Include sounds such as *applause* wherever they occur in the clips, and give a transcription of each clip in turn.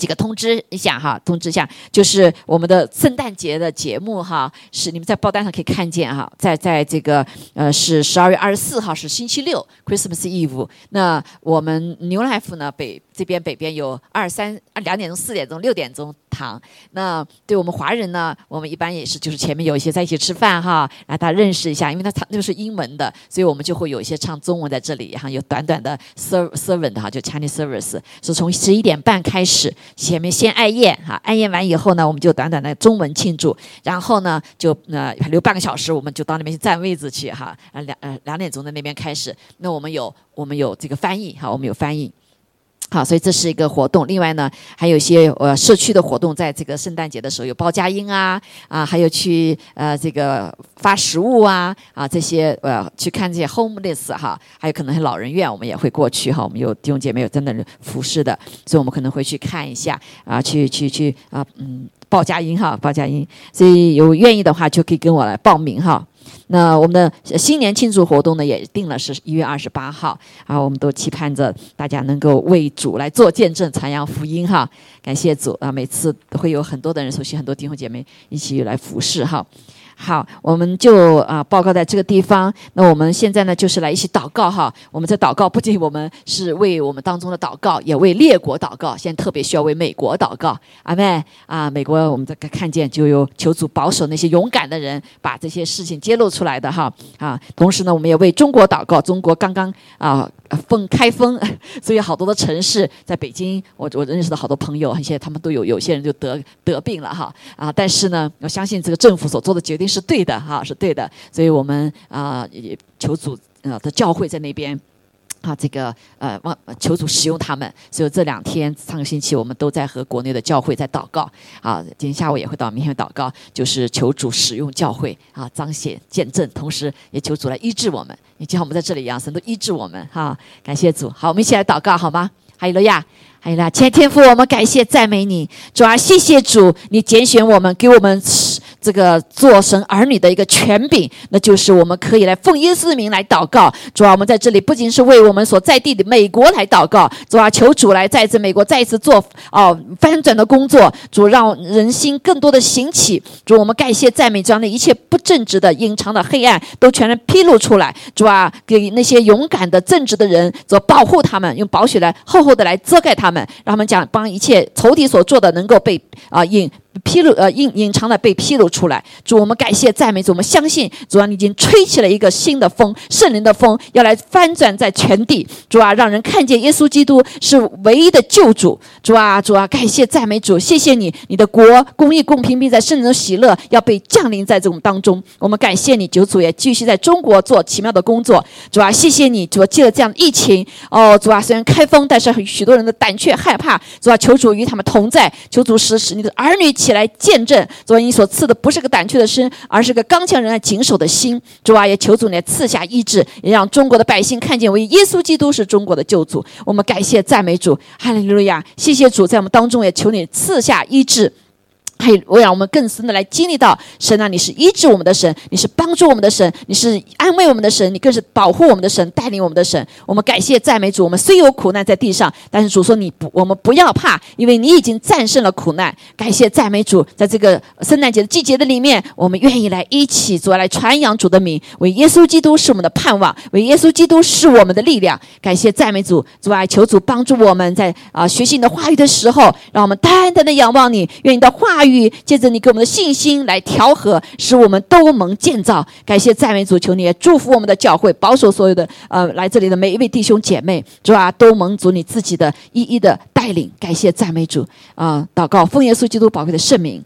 几个通知一下哈，通知一下，就是我们的圣诞节的节目哈，是你们在报单上可以看见哈，在在这个呃是十二月二十四号是星期六，Christmas Eve。那我们牛来福呢北这边北边有二三两点钟、四点钟、六点钟堂。那对我们华人呢，我们一般也是就是前面有一些在一起吃饭哈，让大家认识一下，因为他唱那个是英文的，所以我们就会有一些唱中文在这里，然后有短短的 serv servant 哈，就 Chinese service 是从十一点半开始。前面先艾宴哈，艾宴完以后呢，我们就短短的中文庆祝，然后呢就呃留半个小时，我们就到那边去占位置去哈，呃两呃两点钟的那边开始，那我们有我们有这个翻译哈，我们有翻译。好，所以这是一个活动。另外呢，还有一些呃社区的活动，在这个圣诞节的时候有包佳音啊啊，还有去呃这个发食物啊啊这些呃去看这些 homeless 哈，还有可能是老人院，我们也会过去哈。我们有弟兄姐妹有在那服侍的，所以我们可能会去看一下啊，去去去啊嗯报佳音哈，报佳音。所以有愿意的话就可以跟我来报名哈。那我们的新年庆祝活动呢，也定了是一月二十八号啊，我们都期盼着大家能够为主来做见证、传扬福音哈。感谢主啊，每次会有很多的人，熟悉很多弟兄姐妹一起来服侍哈。好，我们就啊报告在这个地方。那我们现在呢，就是来一起祷告哈。我们在祷告，不仅我们是为我们当中的祷告，也为列国祷告。现在特别需要为美国祷告。阿妹啊，美国我们在看见就有求主保守那些勇敢的人，把这些事情揭露出来的哈啊。同时呢，我们也为中国祷告。中国刚刚啊封开封，*laughs* 所以好多的城市在北京，我我认识的好多朋友，一些他们都有有些人就得得病了哈啊。但是呢，我相信这个政府所做的决定。是对的哈，是对的，所以我们啊也求主呃的教会在那边啊，这个呃望求主使用他们。所以这两天上个星期我们都在和国内的教会在祷告啊，今天下午也会到明天祷告，就是求主使用教会啊，彰显见证，同时也求主来医治我们。你就像我们在这里一样，神都医治我们哈，感谢主。好，我们一起来祷告好吗？哈利路亚，哈利路亚，天天父，我们感谢赞美你，主啊，谢谢主，你拣选我们，给我们。这个做神儿女的一个权柄，那就是我们可以来奉耶稣的名来祷告。主啊，我们在这里不仅是为我们所在地的美国来祷告，主啊，求主来再次美国再一次做哦翻转的工作。主让人心更多的兴起。主，我们感谢赞美，将那一切不正直的、隐藏的黑暗都全然披露出来。主啊，给那些勇敢的、正直的人做保护，他们用宝血来厚厚的来遮盖他们，让他们讲帮一切仇敌所做的能够被啊隐。披露呃隐隐藏的被披露出来，主我们感谢赞美主，我们相信主啊，你已经吹起了一个新的风，圣灵的风要来翻转在全地，主啊，让人看见耶稣基督是唯一的救主，主啊主啊，感谢赞美主，谢谢你，你的国公义公平并在圣灵的喜乐要被降临在这种当中，我们感谢你，主主也继续在中国做奇妙的工作，主啊，谢谢你，主借了这样的疫情，哦主啊，虽然开封，但是许多人的胆怯害怕，主啊，求主与他们同在，求主使使你的儿女。起来见证，主啊，你所赐的不是个胆怯的身，而是个刚强人、谨守的心。主啊，也求主来赐下医治，也让中国的百姓看见，为耶稣基督是中国的救主。我们感谢赞美主，哈利路亚！谢谢主，在我们当中也求你赐下医治。还为让我们更深的来经历到神啊，你是医治我们的神，你是帮助我们的神，你是安慰我们的神，你更是保护我们的神，带领我们的神。我们感谢赞美主。我们虽有苦难在地上，但是主说你不，我们不要怕，因为你已经战胜了苦难。感谢赞美主，在这个圣诞节的季节的里面，我们愿意来一起主来传扬主的名，为耶稣基督是我们的盼望，为耶稣基督是我们的力量。感谢赞美主，主啊，求主帮助我们在啊学习你的话语的时候，让我们单单的仰望你，愿你的话语。借着你给我们的信心来调和，使我们都蒙建造。感谢赞美主，求你也祝福我们的教会，保守所有的呃来这里的每一位弟兄姐妹，主啊，都蒙主你自己的一一的带领。感谢赞美主啊！祷告奉耶稣基督宝贵的圣名，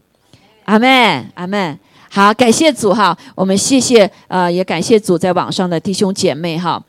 阿门，阿门。好，感谢主哈，我们谢谢呃，也感谢主在网上的弟兄姐妹哈。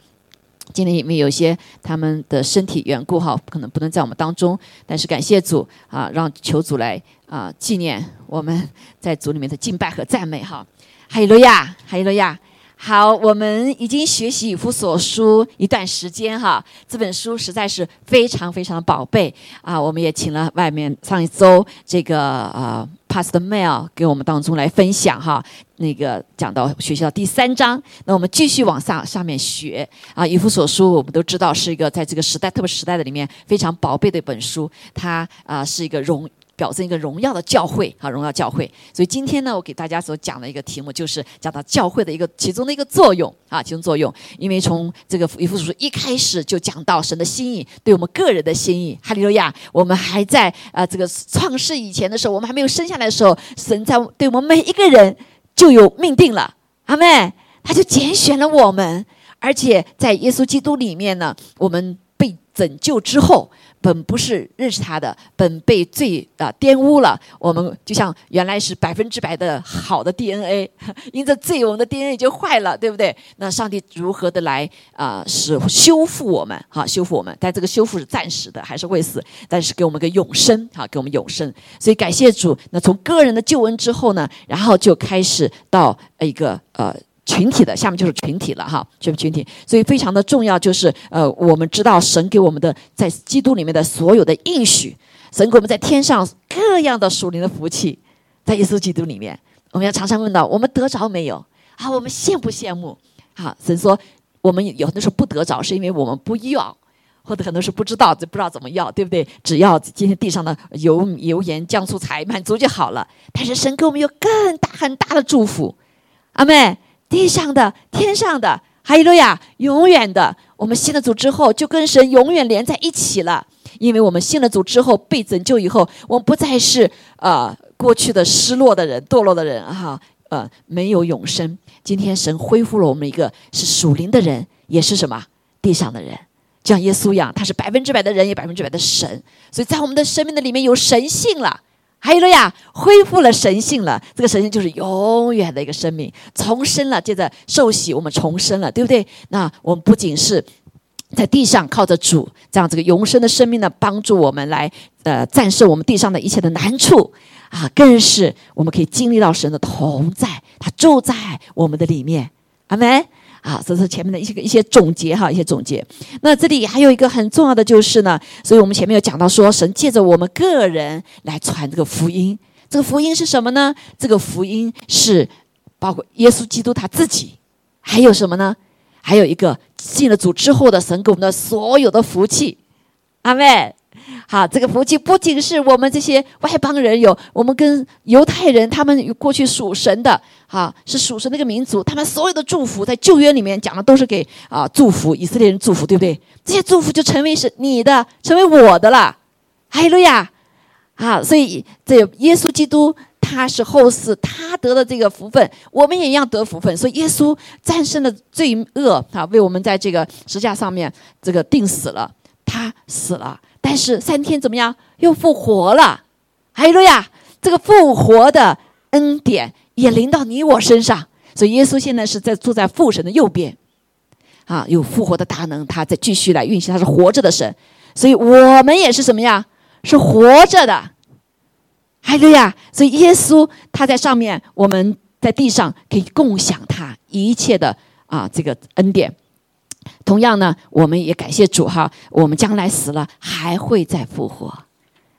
今天因为有些他们的身体缘故哈，可能不能在我们当中，但是感谢主啊，让求主来啊纪念我们在主里面的敬拜和赞美哈。哈利路亚，哈利路亚，好，我们已经学习以弗所书一段时间哈，这本书实在是非常非常宝贝啊。我们也请了外面上一周这个呃 past Mail 给我们当中来分享哈，那个讲到学校第三章，那我们继续往上上面学啊。以弗所书我们都知道是一个在这个时代特别时代的里面非常宝贝的一本书，它啊是一个荣。表征一个荣耀的教会啊，荣耀教会。所以今天呢，我给大家所讲的一个题目，就是讲到教会的一个其中的一个作用啊，其中作用。因为从这个以弗所书一开始就讲到神的心意，对我们个人的心意。哈利路亚！我们还在啊这个创世以前的时候，我们还没有生下来的时候，神在对我们每一个人就有命定了。阿妹，他就拣选了我们，而且在耶稣基督里面呢，我们被拯救之后。本不是认识他的，本被罪啊玷污了。我们就像原来是百分之百的好的 DNA，*laughs* 因着罪，我们的 DNA 就坏了，对不对？那上帝如何的来啊，使修复我们？哈，修复我们。但这个修复是暂时的，还是会死，但是给我们个永生，哈，给我们永生。所以感谢主。那从个人的救恩之后呢，然后就开始到一个呃。群体的下面就是群体了哈，就是群体，所以非常的重要，就是呃，我们知道神给我们的在基督里面的所有的应许，神给我们在天上各样的属灵的福气，在耶稣基督里面，我们要常常问到：我们得着没有？啊，我们羡不羡慕？好，神说我们有的时候不得着，是因为我们不要，或者很多时候不知道，就不知道怎么要，对不对？只要今天地上的油油盐酱醋菜满足就好了。但是神给我们有更大很大的祝福，阿妹。地上的、天上的，哈利路亚，永远的。我们信了主之后，就跟神永远连在一起了。因为我们信了主之后，被拯救以后，我们不再是呃过去的失落的人、堕落的人哈，呃，没有永生。今天神恢复了我们一个是属灵的人，也是什么地上的人，就像耶稣一样，他是百分之百的人，也百分之百的神。所以在我们的生命的里面有神性了。还有了呀，恢复了神性了。这个神性就是永远的一个生命，重生了。接着受洗，我们重生了，对不对？那我们不仅是在地上靠着主这样这个永生的生命呢，帮助我们来呃战胜我们地上的一切的难处啊，更是我们可以经历到神的同在，他住在我们的里面。阿门。啊，这是前面的一些一些总结哈，一些总结。那这里还有一个很重要的就是呢，所以我们前面有讲到说，神借着我们个人来传这个福音。这个福音是什么呢？这个福音是包括耶稣基督他自己，还有什么呢？还有一个信了主之后的神给我们的所有的福气。阿妹。好，这个福气不仅是我们这些外邦人有，我们跟犹太人他们过去属神的，哈，是属神那个民族，他们所有的祝福在旧约里面讲的都是给啊祝福以色列人祝福，对不对？这些祝福就成为是你的，成为我的了，哈利路亚！啊，所以这耶稣基督他是后世，他得的这个福分，我们也一样得福分。所以耶稣战胜了罪恶，啊，为我们在这个石架上面这个定死了，他死了。但是三天怎么样？又复活了，哈利路亚！这个复活的恩典也临到你我身上，所以耶稣现在是在坐在父神的右边，啊，有复活的大能，他在继续来运行，他是活着的神，所以我们也是什么呀？是活着的，哈利路亚！所以耶稣他在上面，我们在地上可以共享他一切的啊这个恩典。同样呢，我们也感谢主哈，我们将来死了还会再复活。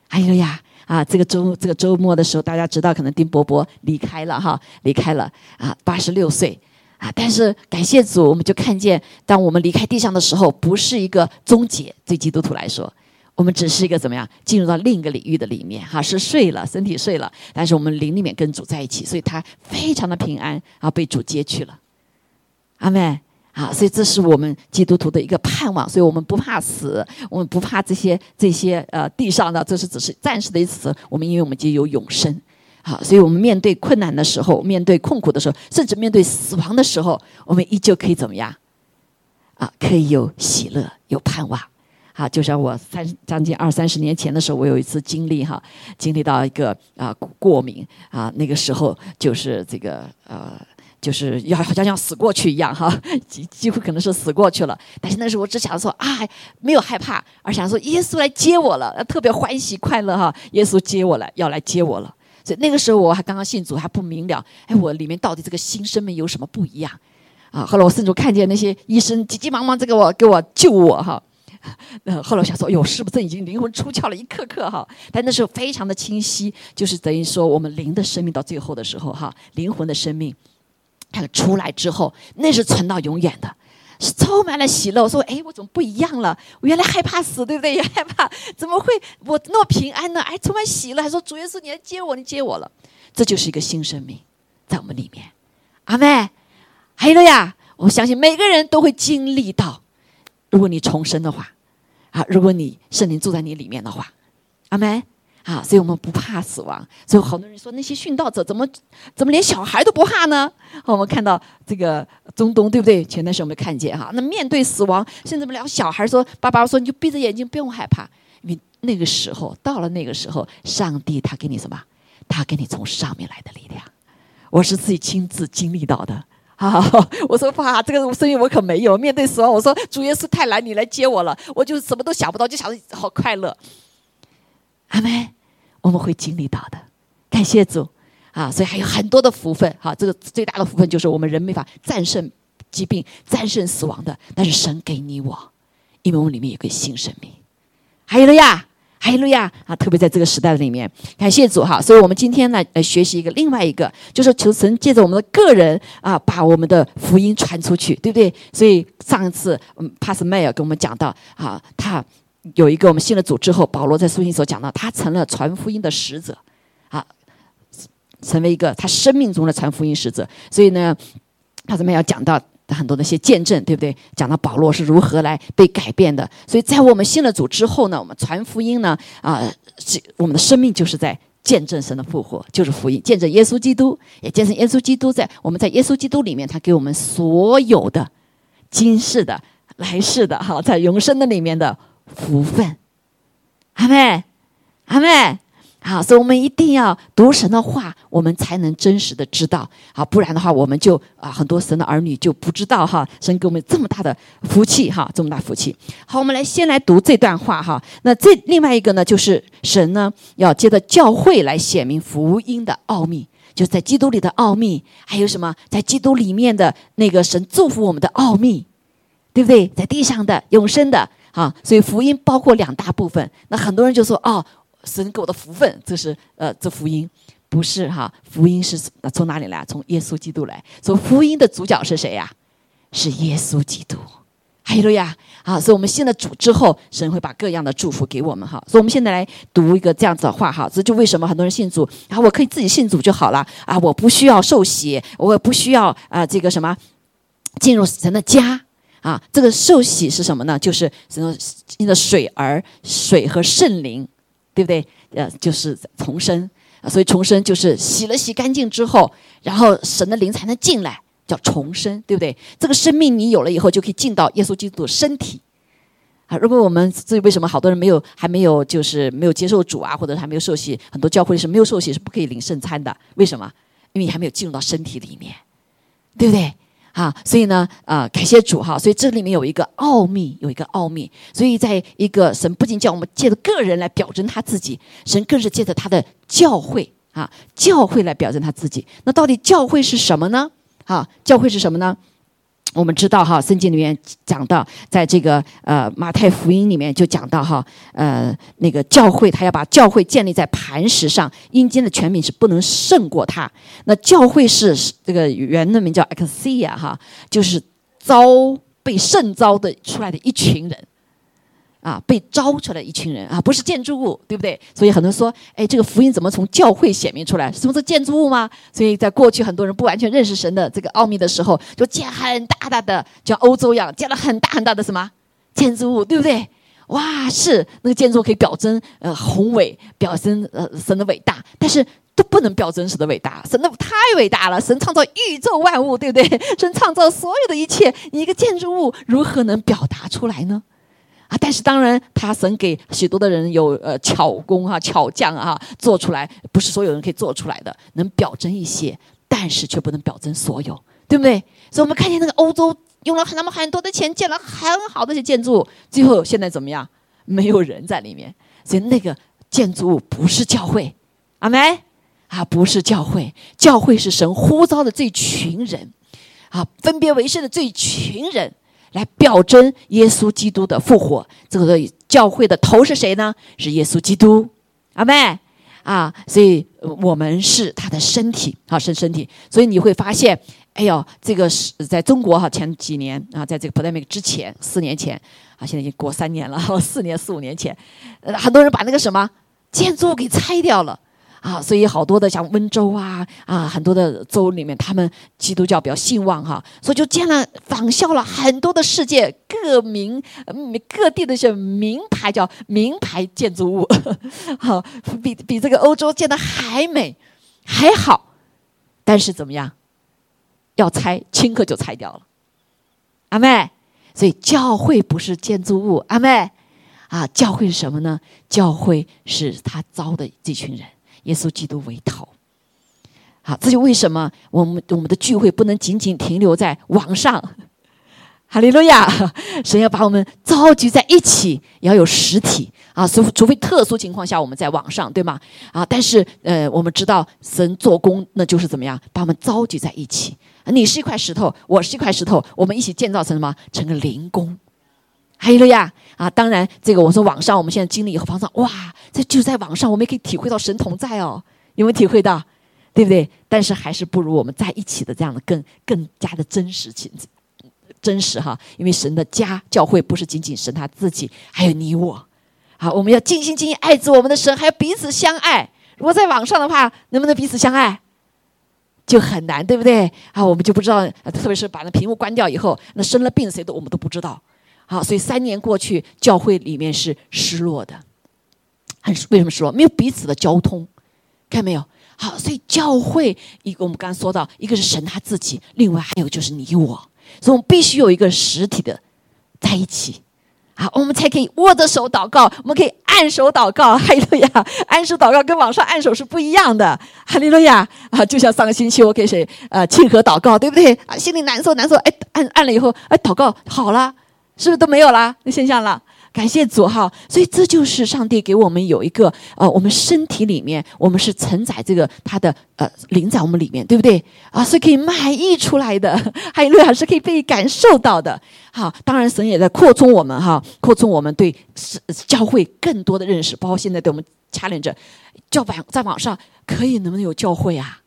还有呀，啊，这个周这个周末的时候，大家知道可能丁伯伯离开了哈，离开了啊，八十六岁啊。但是感谢主，我们就看见，当我们离开地上的时候，不是一个终结。对基督徒来说，我们只是一个怎么样，进入到另一个领域的里面哈，是睡了，身体睡了，但是我们灵里面跟主在一起，所以他非常的平安，然后被主接去了。阿妹。啊，所以这是我们基督徒的一个盼望，所以我们不怕死，我们不怕这些这些呃地上的，这是只是暂时的一次。我们因为我们已经有永生，好，所以我们面对困难的时候，面对困苦的时候，甚至面对死亡的时候，我们依旧可以怎么样？啊，可以有喜乐，有盼望。好，就像我三将近二三十年前的时候，我有一次经历哈，经历到一个啊过敏啊，那个时候就是这个呃。就是要好像要死过去一样哈，*laughs* 几几乎可能是死过去了。但是那时候我只想说啊，没有害怕，而想说耶稣来接我了，特别欢喜快乐哈。耶稣接我了，要来接我了。所以那个时候我还刚刚信主，还不明了，哎，我里面到底这个新生命有什么不一样啊，后来我甚至看见那些医生急急忙忙在给我给我救我哈。呃，*laughs* 后来我想说，哟，是不是已经灵魂出窍了一刻刻哈？但那时候非常的清晰，就是等于说我们灵的生命到最后的时候哈，灵魂的生命，出来之后，那是存到永远的，是充满了喜乐。我说，哎，我怎么不一样了？我原来害怕死，对不对？也害怕，*laughs* 怎么会我那么平安呢？哎，充满喜乐，还说主耶稣，你来接我，你接我了，这就是一个新生命在我们里面。阿妹，还有呀，我相信每个人都会经历到。如果你重生的话，啊，如果你圣灵住在你里面的话，阿门啊，所以我们不怕死亡。所以好多人说那些殉道者怎么怎么连小孩都不怕呢？我们看到这个中东，对不对？前段时间我们看见哈，那面对死亡，甚至我们聊小孩说：“爸爸说你就闭着眼睛，不用害怕，因为那个时候到了那个时候，上帝他给你什么？他给你从上面来的力量。我是自己亲自经历到的。”啊！*laughs* 我说爸，这个生命我可没有。面对死亡，我说主耶稣太难，你来接我了。我就什么都想不到，就想着好快乐。阿门！我们会经历到的，感谢主啊！所以还有很多的福分。哈，这个最大的福分就是我们人没法战胜疾病、战胜死亡的，但是神给你我，因为我们里面有个新生命。还有了呀！哈利路亚啊！特别在这个时代里面，感谢主哈！所以我们今天呢，呃，学习一个另外一个，就是求神借着我们的个人啊，把我们的福音传出去，对不对？所以上一次，嗯，帕斯迈尔跟我们讲到啊，他有一个我们信了主之后，保罗在书信所讲到，他成了传福音的使者，啊，成为一个他生命中的传福音使者。所以呢，他这边要讲到。很多那些见证，对不对？讲到保罗是如何来被改变的。所以在我们信了主之后呢，我们传福音呢，啊，我们的生命就是在见证神的复活，就是福音，见证耶稣基督，也见证耶稣基督在我们在耶稣基督里面，他给我们所有的今世的、来世的，哈，在永生的里面的福分。阿妹，阿妹。好，所以我们一定要读神的话，我们才能真实的知道。好，不然的话，我们就啊，很多神的儿女就不知道哈。神给我们这么大的福气哈，这么大福气。好，我们来先来读这段话哈。那这另外一个呢，就是神呢要接着教会来显明福音的奥秘，就在基督里的奥秘，还有什么在基督里面的那个神祝福我们的奥秘，对不对？在地上的永生的啊，所以福音包括两大部分。那很多人就说哦。神给我的福分，这是呃，这福音不是哈？福音是从哪里来？从耶稣基督来。所以福音的主角是谁呀？是耶稣基督。哈利路亚！啊，所以我们信了主之后，神会把各样的祝福给我们哈。所以我们现在来读一个这样子的话哈。这就为什么很多人信主，然后我可以自己信主就好了啊！我不需要受洗，我也不需要啊这个什么进入神的家啊。这个受洗是什么呢？就是什么？因着水而水和圣灵。对不对？呃，就是重生，所以重生就是洗了洗干净之后，然后神的灵才能进来，叫重生，对不对？这个生命你有了以后，就可以进到耶稣基督的身体。啊，如果我们至于为什么好多人没有还没有就是没有接受主啊，或者还没有受洗，很多教会是没有受洗是不可以领圣餐的，为什么？因为你还没有进入到身体里面，对不对？啊，所以呢，啊，感谢主哈，所以这里面有一个奥秘，有一个奥秘。所以在一个神不仅叫我们借着个人来表征他自己，神更是借着他的教会啊，教会来表征他自己。那到底教会是什么呢？啊，教会是什么呢？我们知道哈，圣经里面讲到，在这个呃马太福音里面就讲到哈，呃那个教会他要把教会建立在磐石上，阴间的权柄是不能胜过他。那教会是这个原的名叫 ecclesia 哈，就是遭被圣遭的出来的一群人。啊，被招出来一群人啊，不是建筑物，对不对？所以很多人说，哎，这个福音怎么从教会显明出来？是不是建筑物吗？所以在过去，很多人不完全认识神的这个奥秘的时候，就建很大大的，像欧洲一样建了很大很大的什么建筑物，对不对？哇，是那个建筑物可以表征呃宏伟，表征呃神的伟大，但是都不能表征神的伟大，神的太伟大了，神创造宇宙万物，对不对？神创造所有的一切，你一个建筑物如何能表达出来呢？啊！但是当然，他神给许多的人有呃巧工哈、巧匠啊，做出来不是所有人可以做出来的，能表征一些，但是却不能表征所有，对不对？所以我们看见那个欧洲用了那么很多的钱建了很好的一些建筑，最后现在怎么样？没有人在里面，所以那个建筑物不是教会，阿梅啊，不是教会，教会是神呼召的这群人。啊，分别为圣的这一群人，来表征耶稣基督的复活。这个教会的头是谁呢？是耶稣基督，阿妹啊！所以我们是他的身体，好，是身体。所以你会发现，哎呦，这个是在中国哈，前几年啊，在这个 pandemic 之前，四年前啊，现在已经过三年了，*laughs* 四年四五年前，呃，很多人把那个什么建筑给拆掉了。啊，所以好多的像温州啊啊，很多的州里面，他们基督教比较兴旺哈，所以就建了仿效了很多的世界各名各地的一些名牌叫名牌建筑物，*laughs* 好，比比这个欧洲建的还美还好，但是怎么样？要拆，顷刻就拆掉了。阿妹，所以教会不是建筑物，阿妹啊，教会是什么呢？教会是他招的这群人。耶稣基督为头，好，这就为什么我们我们的聚会不能仅仅停留在网上。哈利路亚！神要把我们召集在一起，要有实体啊，除除非特殊情况下我们在网上，对吗？啊，但是呃，我们知道神做工，那就是怎么样把我们召集在一起。你是一块石头，我是一块石头，我们一起建造成什么？成个灵宫。哈利路亚！啊，当然，这个我说网上，我们现在经历以后，发现哇，这就在网上，我们也可以体会到神同在哦，有没有体会到？对不对？但是还是不如我们在一起的这样的更更加的真实情真实哈，因为神的家教会不是仅仅神他自己，还有你我。好，我们要尽心尽意爱着我们的神，还要彼此相爱。如果在网上的话，能不能彼此相爱？就很难，对不对？啊，我们就不知道，特别是把那屏幕关掉以后，那生了病谁都我们都不知道。好，所以三年过去，教会里面是失落的，很为什么失落？没有彼此的交通，看没有？好，所以教会一个我们刚刚说到，一个是神他自己，另外还有就是你我，所以我们必须有一个实体的在一起，好，我们才可以握着手祷告，我们可以按手祷告，哈利路亚！按手祷告跟网上按手是不一样的，哈利路亚！啊，就像上个星期我给谁呃庆贺祷告，对不对？啊，心里难受难受，哎，按按了以后，哎，祷告好了。是不是都没有啦？那现象了，感谢主哈！所以这就是上帝给我们有一个呃，我们身体里面，我们是承载这个他的呃灵在我们里面，对不对？啊，是可以卖溢出来的，*laughs* 还有路还是可以被感受到的。好，当然神也在扩充我们哈，扩充我们对教会更多的认识，包括现在对我们掐连着教网在网上可以能不能有教会啊？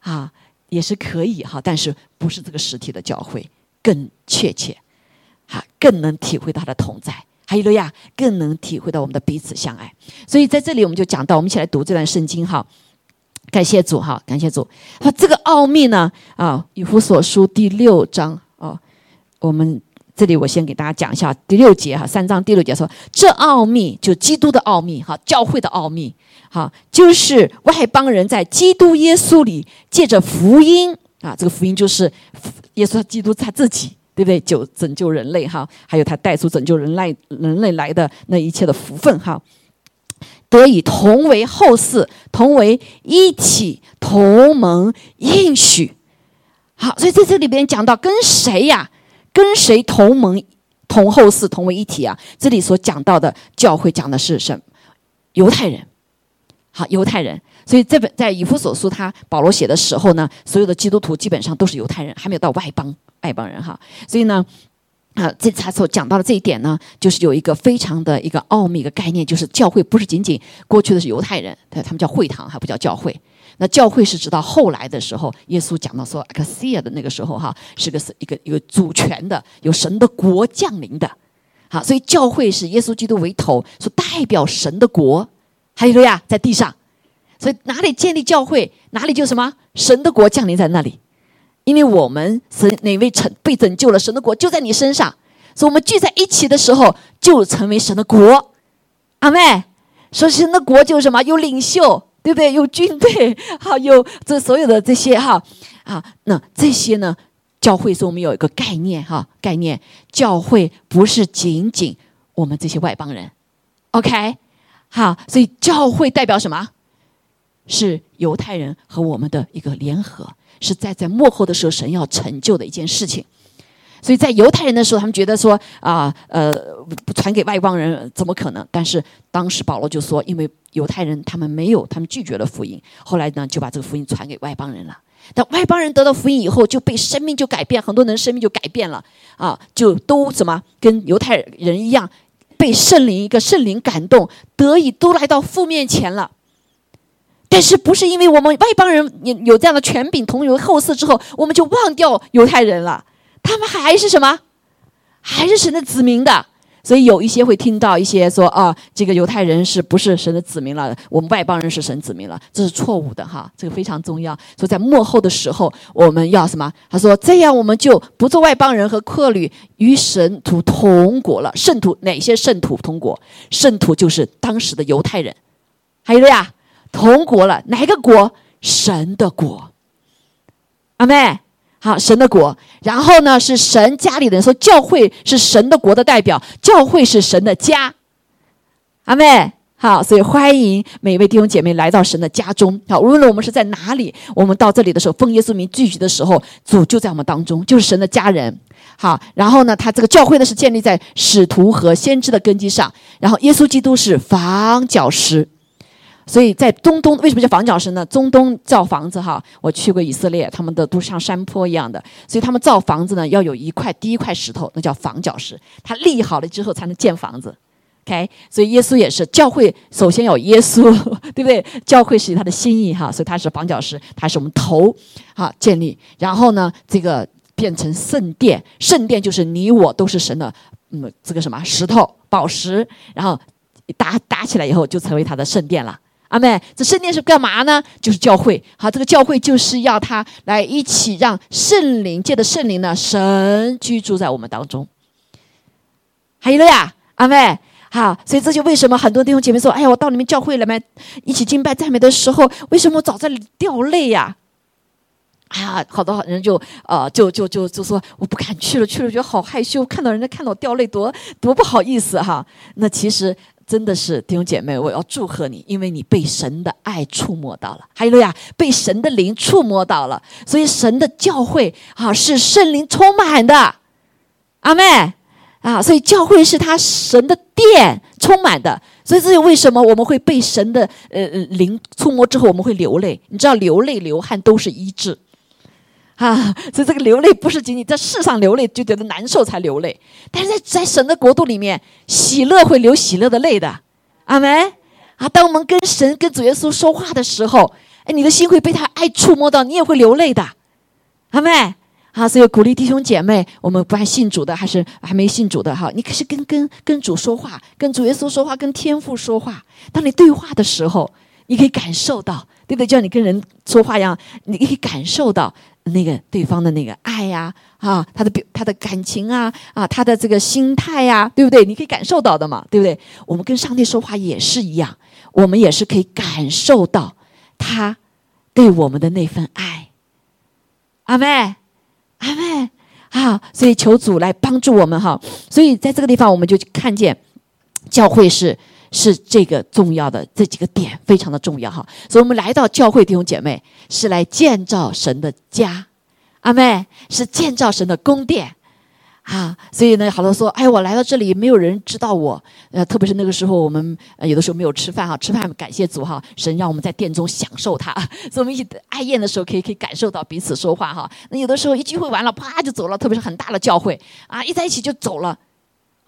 啊，也是可以哈，但是不是这个实体的教会更确切？哈，更能体会到他的同在，还有路亚，更能体会到我们的彼此相爱。所以在这里，我们就讲到，我们一起来读这段圣经哈。感谢主哈，感谢主。那这个奥秘呢？啊，以弗所书第六章哦，我们这里我先给大家讲一下第六节哈，三章第六节说，这奥秘就基督的奥秘哈，教会的奥秘哈，就是外邦人在基督耶稣里借着福音啊，这个福音就是耶稣基督他自己。对？救拯救人类哈，还有他带出拯救人类人类来的那一切的福分哈，得以同为后世，同为一体，同盟应许。好，所以在这里边讲到跟谁呀？跟谁同盟同后世同为一体啊？这里所讲到的教会讲的是什？犹太人。好，犹太人。所以这本在以弗所书，他保罗写的时候呢，所有的基督徒基本上都是犹太人，还没有到外邦。外邦人哈，所以呢，啊，这他所讲到的这一点呢，就是有一个非常的一个奥秘一个概念，就是教会不是仅仅过去的是犹太人，他他们叫会堂，还不叫教会。那教会是直到后来的时候，耶稣讲到说，克西亚的那个时候哈，是个是一个一个主权的，有神的国降临的。好，所以教会是耶稣基督为头，所代表神的国，还有个呀，在地上。所以哪里建立教会，哪里就什么神的国降临在那里。因为我们是哪位成被拯救了，神的国就在你身上，所以我们聚在一起的时候，就成为神的国。阿妹，说神的国就是什么？有领袖，对不对？有军队，*laughs* 好，有这所有的这些哈啊，那这些呢？教会说我们有一个概念哈，概念，教会不是仅仅我们这些外邦人，OK，好，所以教会代表什么？是犹太人和我们的一个联合。是在在幕后的时候，神要成就的一件事情。所以在犹太人的时候，他们觉得说啊，呃，传给外邦人怎么可能？但是当时保罗就说，因为犹太人他们没有，他们拒绝了福音。后来呢，就把这个福音传给外邦人了。但外邦人得到福音以后，就被生命就改变，很多人生命就改变了啊，就都什么跟犹太人一样，被圣灵一个圣灵感动，得以都来到父面前了。但是不是因为我们外邦人有有这样的权柄，同为后嗣之后，我们就忘掉犹太人了？他们还是什么？还是神的子民的？所以有一些会听到一些说啊，这个犹太人是不是神的子民了？我们外邦人是神子民了，这是错误的哈，这个非常重要。所以在幕后的时候，我们要什么？他说这样我们就不做外邦人和客旅，与神徒同国了。圣徒哪些圣徒同国？圣徒就是当时的犹太人，还有了呀。同国了，哪个国？神的国。阿妹，好，神的国。然后呢，是神家里的人说，教会是神的国的代表，教会是神的家。阿妹，好，所以欢迎每一位弟兄姐妹来到神的家中。好，无论我们是在哪里，我们到这里的时候，奉耶稣名聚集的时候，主就在我们当中，就是神的家人。好，然后呢，他这个教会呢是建立在使徒和先知的根基上，然后耶稣基督是房角石。所以在中东为什么叫房角石呢？中东造房子哈，我去过以色列，他们的都像山坡一样的，所以他们造房子呢要有一块第一块石头，那叫房角石，它立好了之后才能建房子。OK，所以耶稣也是教会，首先有耶稣，*laughs* 对不对？教会是他的心意哈，所以他是房角石，他是我们头好建立，然后呢，这个变成圣殿，圣殿就是你我都是神的，嗯，这个什么石头宝石，然后搭搭起来以后就成为他的圣殿了。阿妹，这圣殿是干嘛呢？就是教会。好，这个教会就是要他来一起让圣灵借的圣灵呢，神居住在我们当中。还有了呀，阿妹，好，所以这就为什么很多弟兄姐妹说：“哎呀，我到你们教会里面一起敬拜赞美的时候，为什么我早在掉泪呀？”哎呀，好多人就呃，就就就就说我不敢去了，去了觉得好害羞，看到人家看到我掉泪，多多不好意思哈。那其实。真的是弟兄姐妹，我要祝贺你，因为你被神的爱触摸到了，还有呀，被神的灵触摸到了。所以神的教会啊，是圣灵充满的，阿妹啊，所以教会是他神的殿，充满的。所以这就为什么我们会被神的呃灵触摸之后，我们会流泪。你知道，流泪流汗都是医治。啊，所以这个流泪不是仅仅在世上流泪就觉得难受才流泪，但是在在神的国度里面，喜乐会流喜乐的泪的，阿门。啊，当我们跟神跟主耶稣说话的时候，哎，你的心会被他爱触摸到，你也会流泪的，阿门。啊，所以鼓励弟兄姐妹，我们不管信主的还是还没信主的哈，你可是跟跟跟主说话，跟主耶稣说话，跟天父说话。当你对话的时候，你可以感受到，对不对？就像你跟人说话一样，你可以感受到。那个对方的那个爱呀，啊，他的表他的感情啊，啊，他的这个心态呀，对不对？你可以感受到的嘛，对不对？我们跟上帝说话也是一样，我们也是可以感受到他对我们的那份爱。阿妹，阿妹，啊，所以求主来帮助我们哈。所以在这个地方，我们就看见教会是。是这个重要的这几个点非常的重要哈，所以我们来到教会弟兄姐妹是来建造神的家，阿妹是建造神的宫殿，啊，所以呢，好多说，哎，我来到这里没有人知道我，呃，特别是那个时候我们有的时候没有吃饭哈，吃饭感谢主哈，神让我们在殿中享受它，*laughs* 所以我们一起爱宴的时候可以可以感受到彼此说话哈，那有的时候一聚会完了啪就走了，特别是很大的教会。啊，一在一起就走了，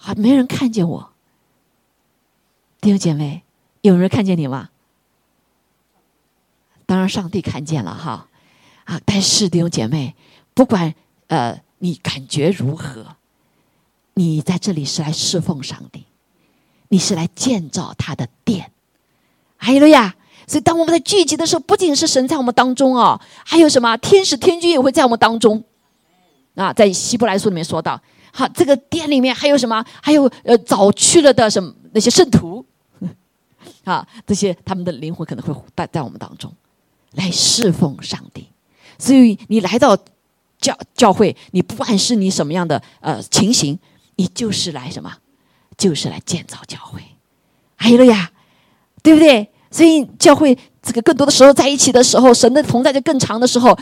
啊，没人看见我。弟兄姐妹，有人看见你吗？当然，上帝看见了哈，啊！但是弟兄姐妹，不管呃你感觉如何，你在这里是来侍奉上帝，你是来建造他的殿。还有呀！所以当我们在聚集的时候，不仅是神在我们当中哦，还有什么天使天君也会在我们当中。啊，在希伯来书里面说到，好，这个殿里面还有什么？还有呃早去了的什么那些圣徒。啊，这些他们的灵魂可能会带在我们当中，来侍奉上帝。所以你来到教教会，你不管是你什么样的呃情形，你就是来什么，就是来建造教会。还有了呀，对不对？所以教会这个更多的时候在一起的时候，神的同在就更长的时候，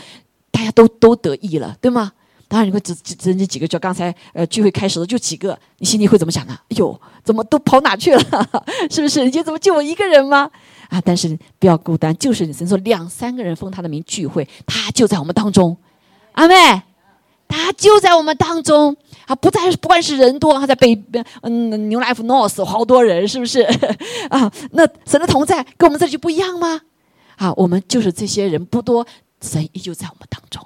大家都都得意了，对吗？当然你会只只只这几个，就刚才呃聚会开始的就几个，你心里会怎么想呢？哎呦，怎么都跑哪去了？*laughs* 是不是？你就怎么就我一个人吗？啊！但是不要孤单，就是神说两三个人奉他的名聚会，他就在我们当中。阿妹，他就在我们当中啊！不在，不管是人多，他在北边，嗯，New Life North 好多人，是不是？*laughs* 啊，那神的同在跟我们这里就不一样吗？啊，我们就是这些人不多，神依旧在我们当中。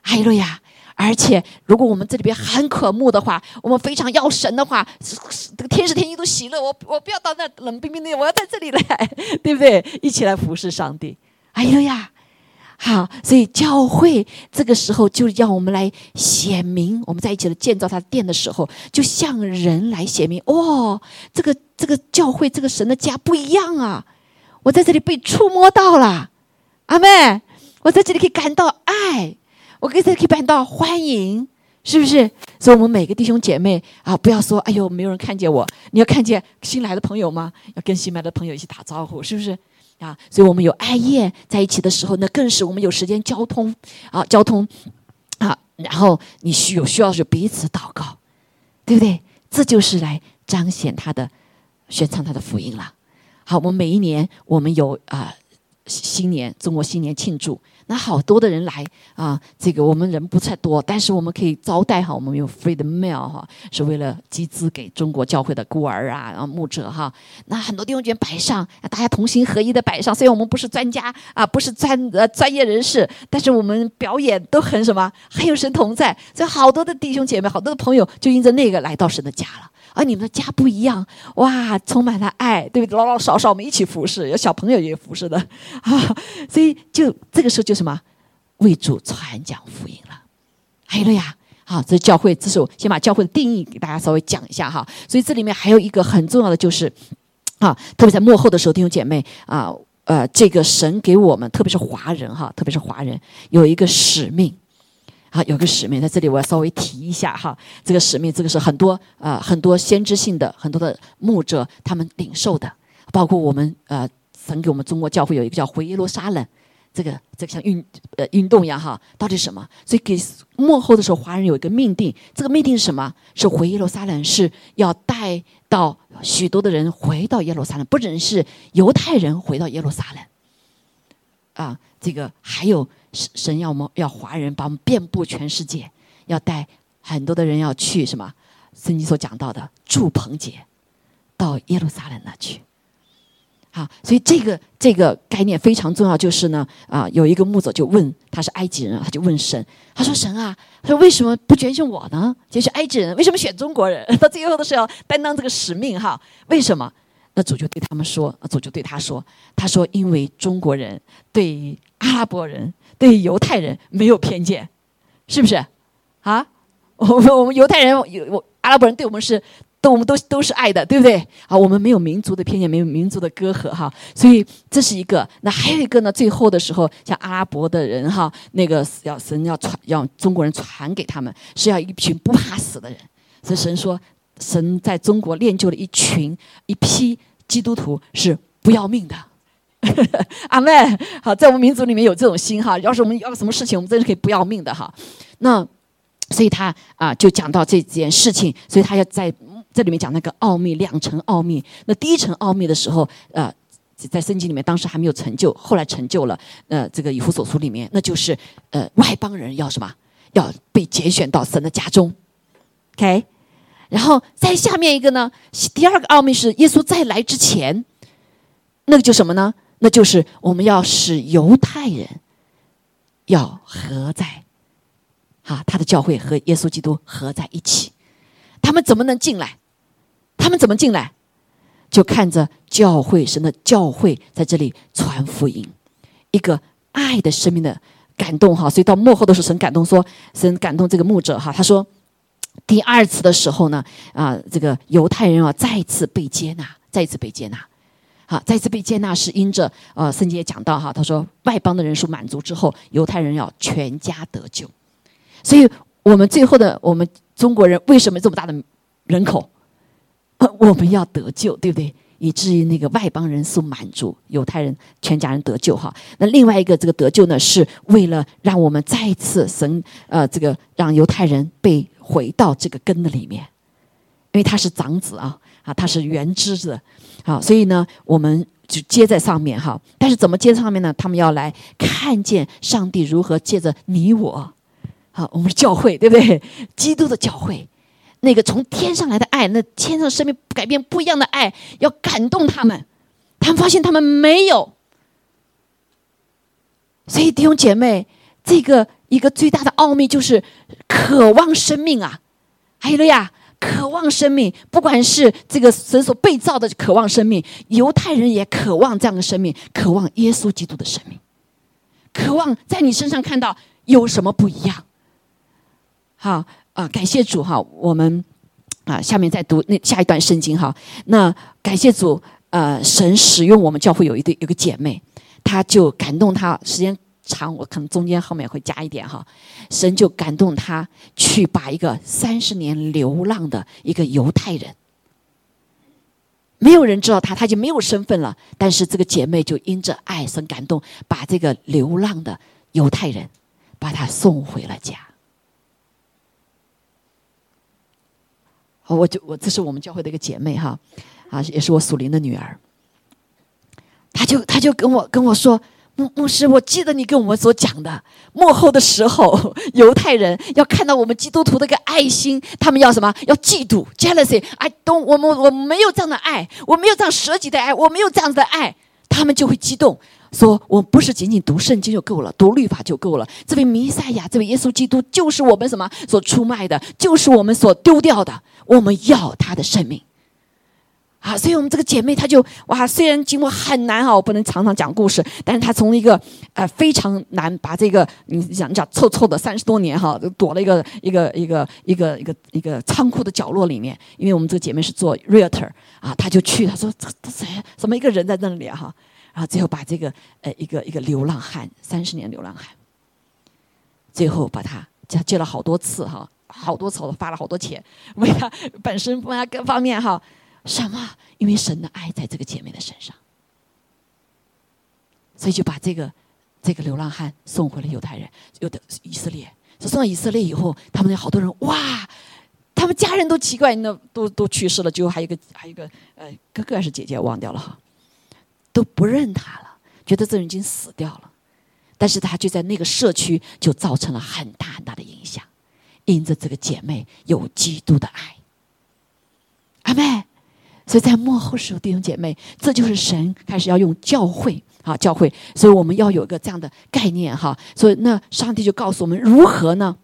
哈利路亚！而且，如果我们这里边很渴慕的话，我们非常要神的话，这个天时天气都喜乐。我我不要到那冷冰冰的，我要在这里来，*laughs* 对不对？一起来服侍上帝。哎呦呀，好，所以教会这个时候就让我们来显明，我们在一起的建造他的殿的时候，就向人来显明。哦，这个这个教会这个神的家不一样啊！我在这里被触摸到了，阿妹，我在这里可以感到爱。我给他可以办到欢迎，是不是？所以，我们每个弟兄姐妹啊，不要说“哎呦，没有人看见我”，你要看见新来的朋友吗？要跟新来的朋友一起打招呼，是不是？啊，所以我们有爱宴在一起的时候，那更是我们有时间交通啊，交通啊，然后你需有需要就彼此祷告，对不对？这就是来彰显他的宣唱他的福音了。好，我们每一年我们有啊新年中国新年庆祝。那好多的人来啊，这个我们人不太多，但是我们可以招待哈，我们用 free 的 meal 哈，是为了集资给中国教会的孤儿啊，然后牧者哈。那很多弟兄姐妹摆上，大家同心合一的摆上。虽然我们不是专家啊，不是专呃专业人士，但是我们表演都很什么，很有神同在。所以好多的弟兄姐妹，好多的朋友就因着那个来到神的家了。而你们的家不一样，哇，充满了爱，对不对？老老少少我们一起服侍，有小朋友也服侍的啊，*laughs* 所以就这个时候就什么为主传讲福音了，还有呀，好，这教会，这是我先把教会的定义给大家稍微讲一下哈。所以这里面还有一个很重要的就是，啊，特别在幕后的时候，弟兄姐妹啊，呃，这个神给我们，特别是华人哈，特别是华人有一个使命。好，有个使命在这里，我要稍微提一下哈。这个使命，这个是很多呃很多先知性的很多的牧者他们领受的，包括我们呃曾给我们中国教会有一个叫回耶路撒冷，这个这个像运呃运动一样哈。到底什么？所以给幕后的时候，华人有一个命定，这个命定是什么？是回耶路撒冷是要带到许多的人回到耶路撒冷，不只是犹太人回到耶路撒冷，啊，这个还有。神要我们要华人把我们遍布全世界，要带很多的人要去什么？圣经所讲到的祝棚节，到耶路撒冷那去。好，所以这个这个概念非常重要。就是呢，啊，有一个牧者就问，他是埃及人，他就问神，他说：“神啊，他说为什么不拣选我呢？拣选埃及人，为什么选中国人？*laughs* 到最后都是要担当这个使命，哈，为什么？”那主就对他们说，啊主就对他说：“他说，因为中国人对阿拉伯人。”对犹太人没有偏见，是不是？啊，我们我们犹太人有我阿拉伯人对我们是都我们都都是爱的，对不对？啊，我们没有民族的偏见，没有民族的隔阂哈。所以这是一个。那还有一个呢？最后的时候，像阿拉伯的人哈，那个要神要传，让中国人传给他们，是要一群不怕死的人。所以神说，神在中国练就了一群一批基督徒是不要命的。*laughs* 阿妹，好，在我们民族里面有这种心哈。要是我们要什么事情，我们真是可以不要命的哈。那所以他啊，就讲到这件事情，所以他要在这里面讲那个奥秘，两层奥秘。那第一层奥秘的时候，呃，在圣经里面当时还没有成就，后来成就了。呃，这个以弗所书里面，那就是呃外邦人要什么，要被拣选到神的家中。OK，然后在下面一个呢，第二个奥秘是耶稣再来之前，那个就什么呢？那就是我们要使犹太人要合在，啊，他的教会和耶稣基督合在一起，他们怎么能进来？他们怎么进来？就看着教会神的教会在这里传福音，一个爱的生命的感动哈。所以到幕后的时候，神感动说，神感动这个牧者哈，他说第二次的时候呢，啊，这个犹太人啊再次被接纳，再次被接纳。好，再次被接纳是因着呃，圣经也讲到哈，他说外邦的人数满足之后，犹太人要全家得救。所以，我们最后的我们中国人为什么这么大的人口？*laughs* 我们要得救，对不对？以至于那个外邦人受满足，犹太人全家人得救哈。那另外一个这个得救呢，是为了让我们再一次神呃这个让犹太人被回到这个根的里面，因为他是长子啊啊，他是原枝子，好，所以呢我们就接在上面哈。但是怎么接上面呢？他们要来看见上帝如何借着你我，好，我们是教会对不对？基督的教会。那个从天上来的爱，那天上生命改变不一样的爱，要感动他们。他们发现他们没有，所以弟兄姐妹，这个一个最大的奥秘就是渴望生命啊！还有了呀，渴望生命，不管是这个神所被造的渴望生命，犹太人也渴望这样的生命，渴望耶稣基督的生命，渴望在你身上看到有什么不一样。好。啊，感谢主哈！我们啊，下面再读那下一段圣经哈。那感谢主，呃，神使用我们教会有一对有个姐妹，她就感动她，时间长，我可能中间后面会加一点哈。神就感动她去把一个三十年流浪的一个犹太人，没有人知道他，他就没有身份了。但是这个姐妹就因着爱神感动，把这个流浪的犹太人，把他送回了家。我就我这是我们教会的一个姐妹哈，啊，也是我属灵的女儿。她就她就跟我跟我说，牧牧师，我记得你跟我们所讲的，幕后的时候，*laughs* 犹太人要看到我们基督徒的一个爱心，他们要什么？要嫉妒，jealousy。哎，都我们我们没有这样的爱，我没有这样舍己的爱，我没有这样子的爱，他们就会激动。说我不是仅仅读圣经就够了，读律法就够了。这位弥赛亚，这位耶稣基督，就是我们什么所出卖的，就是我们所丢掉的。我们要他的生命，啊！所以我们这个姐妹，她就哇，虽然经过很难哈，我不能常常讲故事，但是她从一个呃非常难，把这个你讲讲臭臭的三十多年哈，躲了一个一个一个一个一个一个仓库的角落里面。因为我们这个姐妹是做 realtor 啊，她就去，她说这这谁？什么一个人在那里哈？然后最后把这个呃一个一个流浪汉，三十年流浪汉，最后把他接接了好多次哈，好多次我都发了好多钱，为他本身为他各方面哈，什么？因为神的爱在这个姐妹的身上，所以就把这个这个流浪汉送回了犹太人，有的以色列。送到以色列以后，他们有好多人哇，他们家人都奇怪，那都都去世了，最后还有一个还有一个呃哥哥还是姐姐忘掉了哈。都不认他了，觉得这人已经死掉了，但是他就在那个社区就造成了很大很大的影响，因着这个姐妹有基督的爱，阿妹，所以在幕后时候弟兄姐妹，这就是神开始要用教会啊，教会，所以我们要有一个这样的概念哈，所以那上帝就告诉我们如何呢？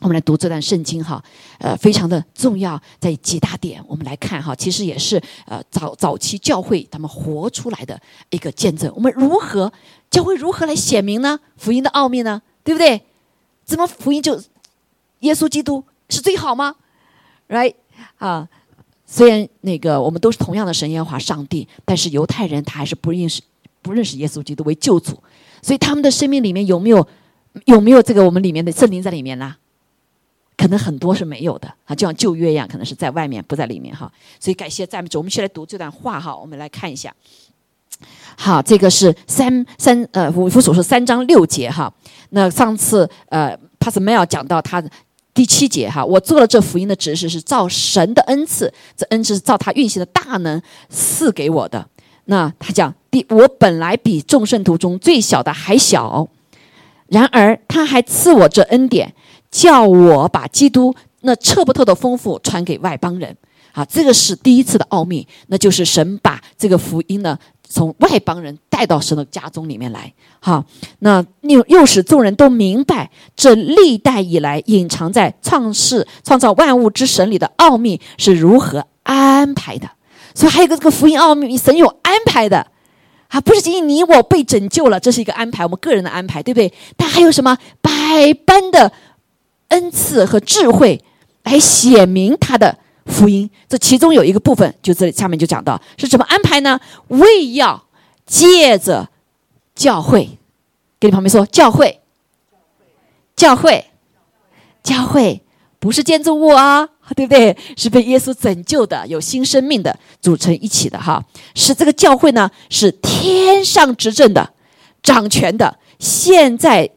我们来读这段圣经哈，呃，非常的重要，在几大点我们来看哈，其实也是呃早早期教会他们活出来的一个见证。我们如何教会如何来显明呢？福音的奥秘呢？对不对？怎么福音就耶稣基督是最好吗？Right 啊，虽然那个我们都是同样的神耶和华上帝，但是犹太人他还是不认识不认识耶稣基督为救主，所以他们的生命里面有没有有没有这个我们里面的圣灵在里面呢？可能很多是没有的啊，就像旧约一样，可能是在外面不在里面哈。所以感谢赞美主，我们先来读这段话哈，我们来看一下。好，这个是三三呃五福所说三章六节哈。那上次呃帕斯梅尔讲到他第七节哈，我做了这福音的指示是照神的恩赐，这恩赐是照他运行的大能赐给我的。那他讲第我本来比众圣徒中最小的还小，然而他还赐我这恩典。叫我把基督那彻不透的丰富传给外邦人，啊，这个是第一次的奥秘，那就是神把这个福音呢从外邦人带到神的家中里面来，好，那又又使众人都明白这历代以来隐藏在创世创造万物之神里的奥秘是如何安排的，所以还有个这个福音奥秘，神有安排的，啊，不是仅仅你我被拯救了，这是一个安排，我们个人的安排，对不对？但还有什么百般的。恩赐和智慧来显明他的福音，这其中有一个部分，就这里下面就讲到是怎么安排呢？为要借着教会，给你旁边说教会，教会，教会不是建筑物啊，对不对？是被耶稣拯救的，有新生命的，组成一起的哈。是这个教会呢，是天上执政的、掌权的，现在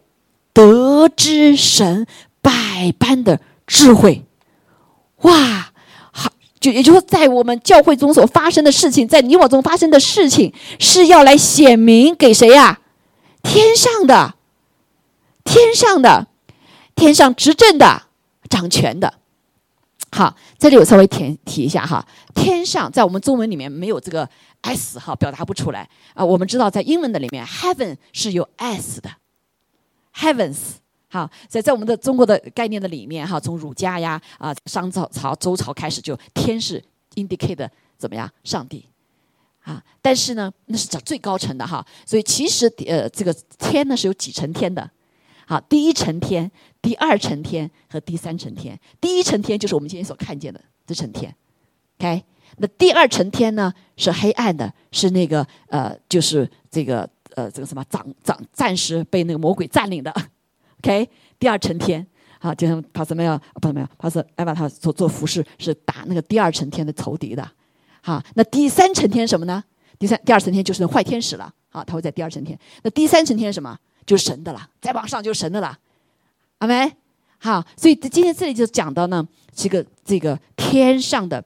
得知神百般的智慧，哇！就也就是，在我们教会中所发生的事情，在你我中发生的事情，是要来显明给谁呀？天上的，天上的，天上执政的、掌权的。好，这里我稍微提提一下哈，天上在我们中文里面没有这个 s 哈，表达不出来啊。我们知道在英文的里面，heaven 是有 s 的，heavens。好，在在我们的中国的概念的里面哈，从儒家呀啊，商朝朝周朝开始就天是 indicate 怎么样？上帝啊，但是呢，那是讲最高层的哈，所以其实呃，这个天呢是有几层天的。好，第一层天、第二层天和第三层天。第一层天就是我们今天所看见的这层天，OK？那第二层天呢是黑暗的，是那个呃，就是这个呃，这个什么掌掌暂时被那个魔鬼占领的，OK？第二层天，好，就像帕斯梅尔不是没有，帕斯艾玛他所做服饰是打那个第二层天的仇敌的，好，那第三层天什么呢？第三第二层天就是坏天使了，好，他会在第二层天。那第三层天什么？就是神的了，再往上就是神的了，阿门。好，所以今天这里就讲到呢，这个这个天上的，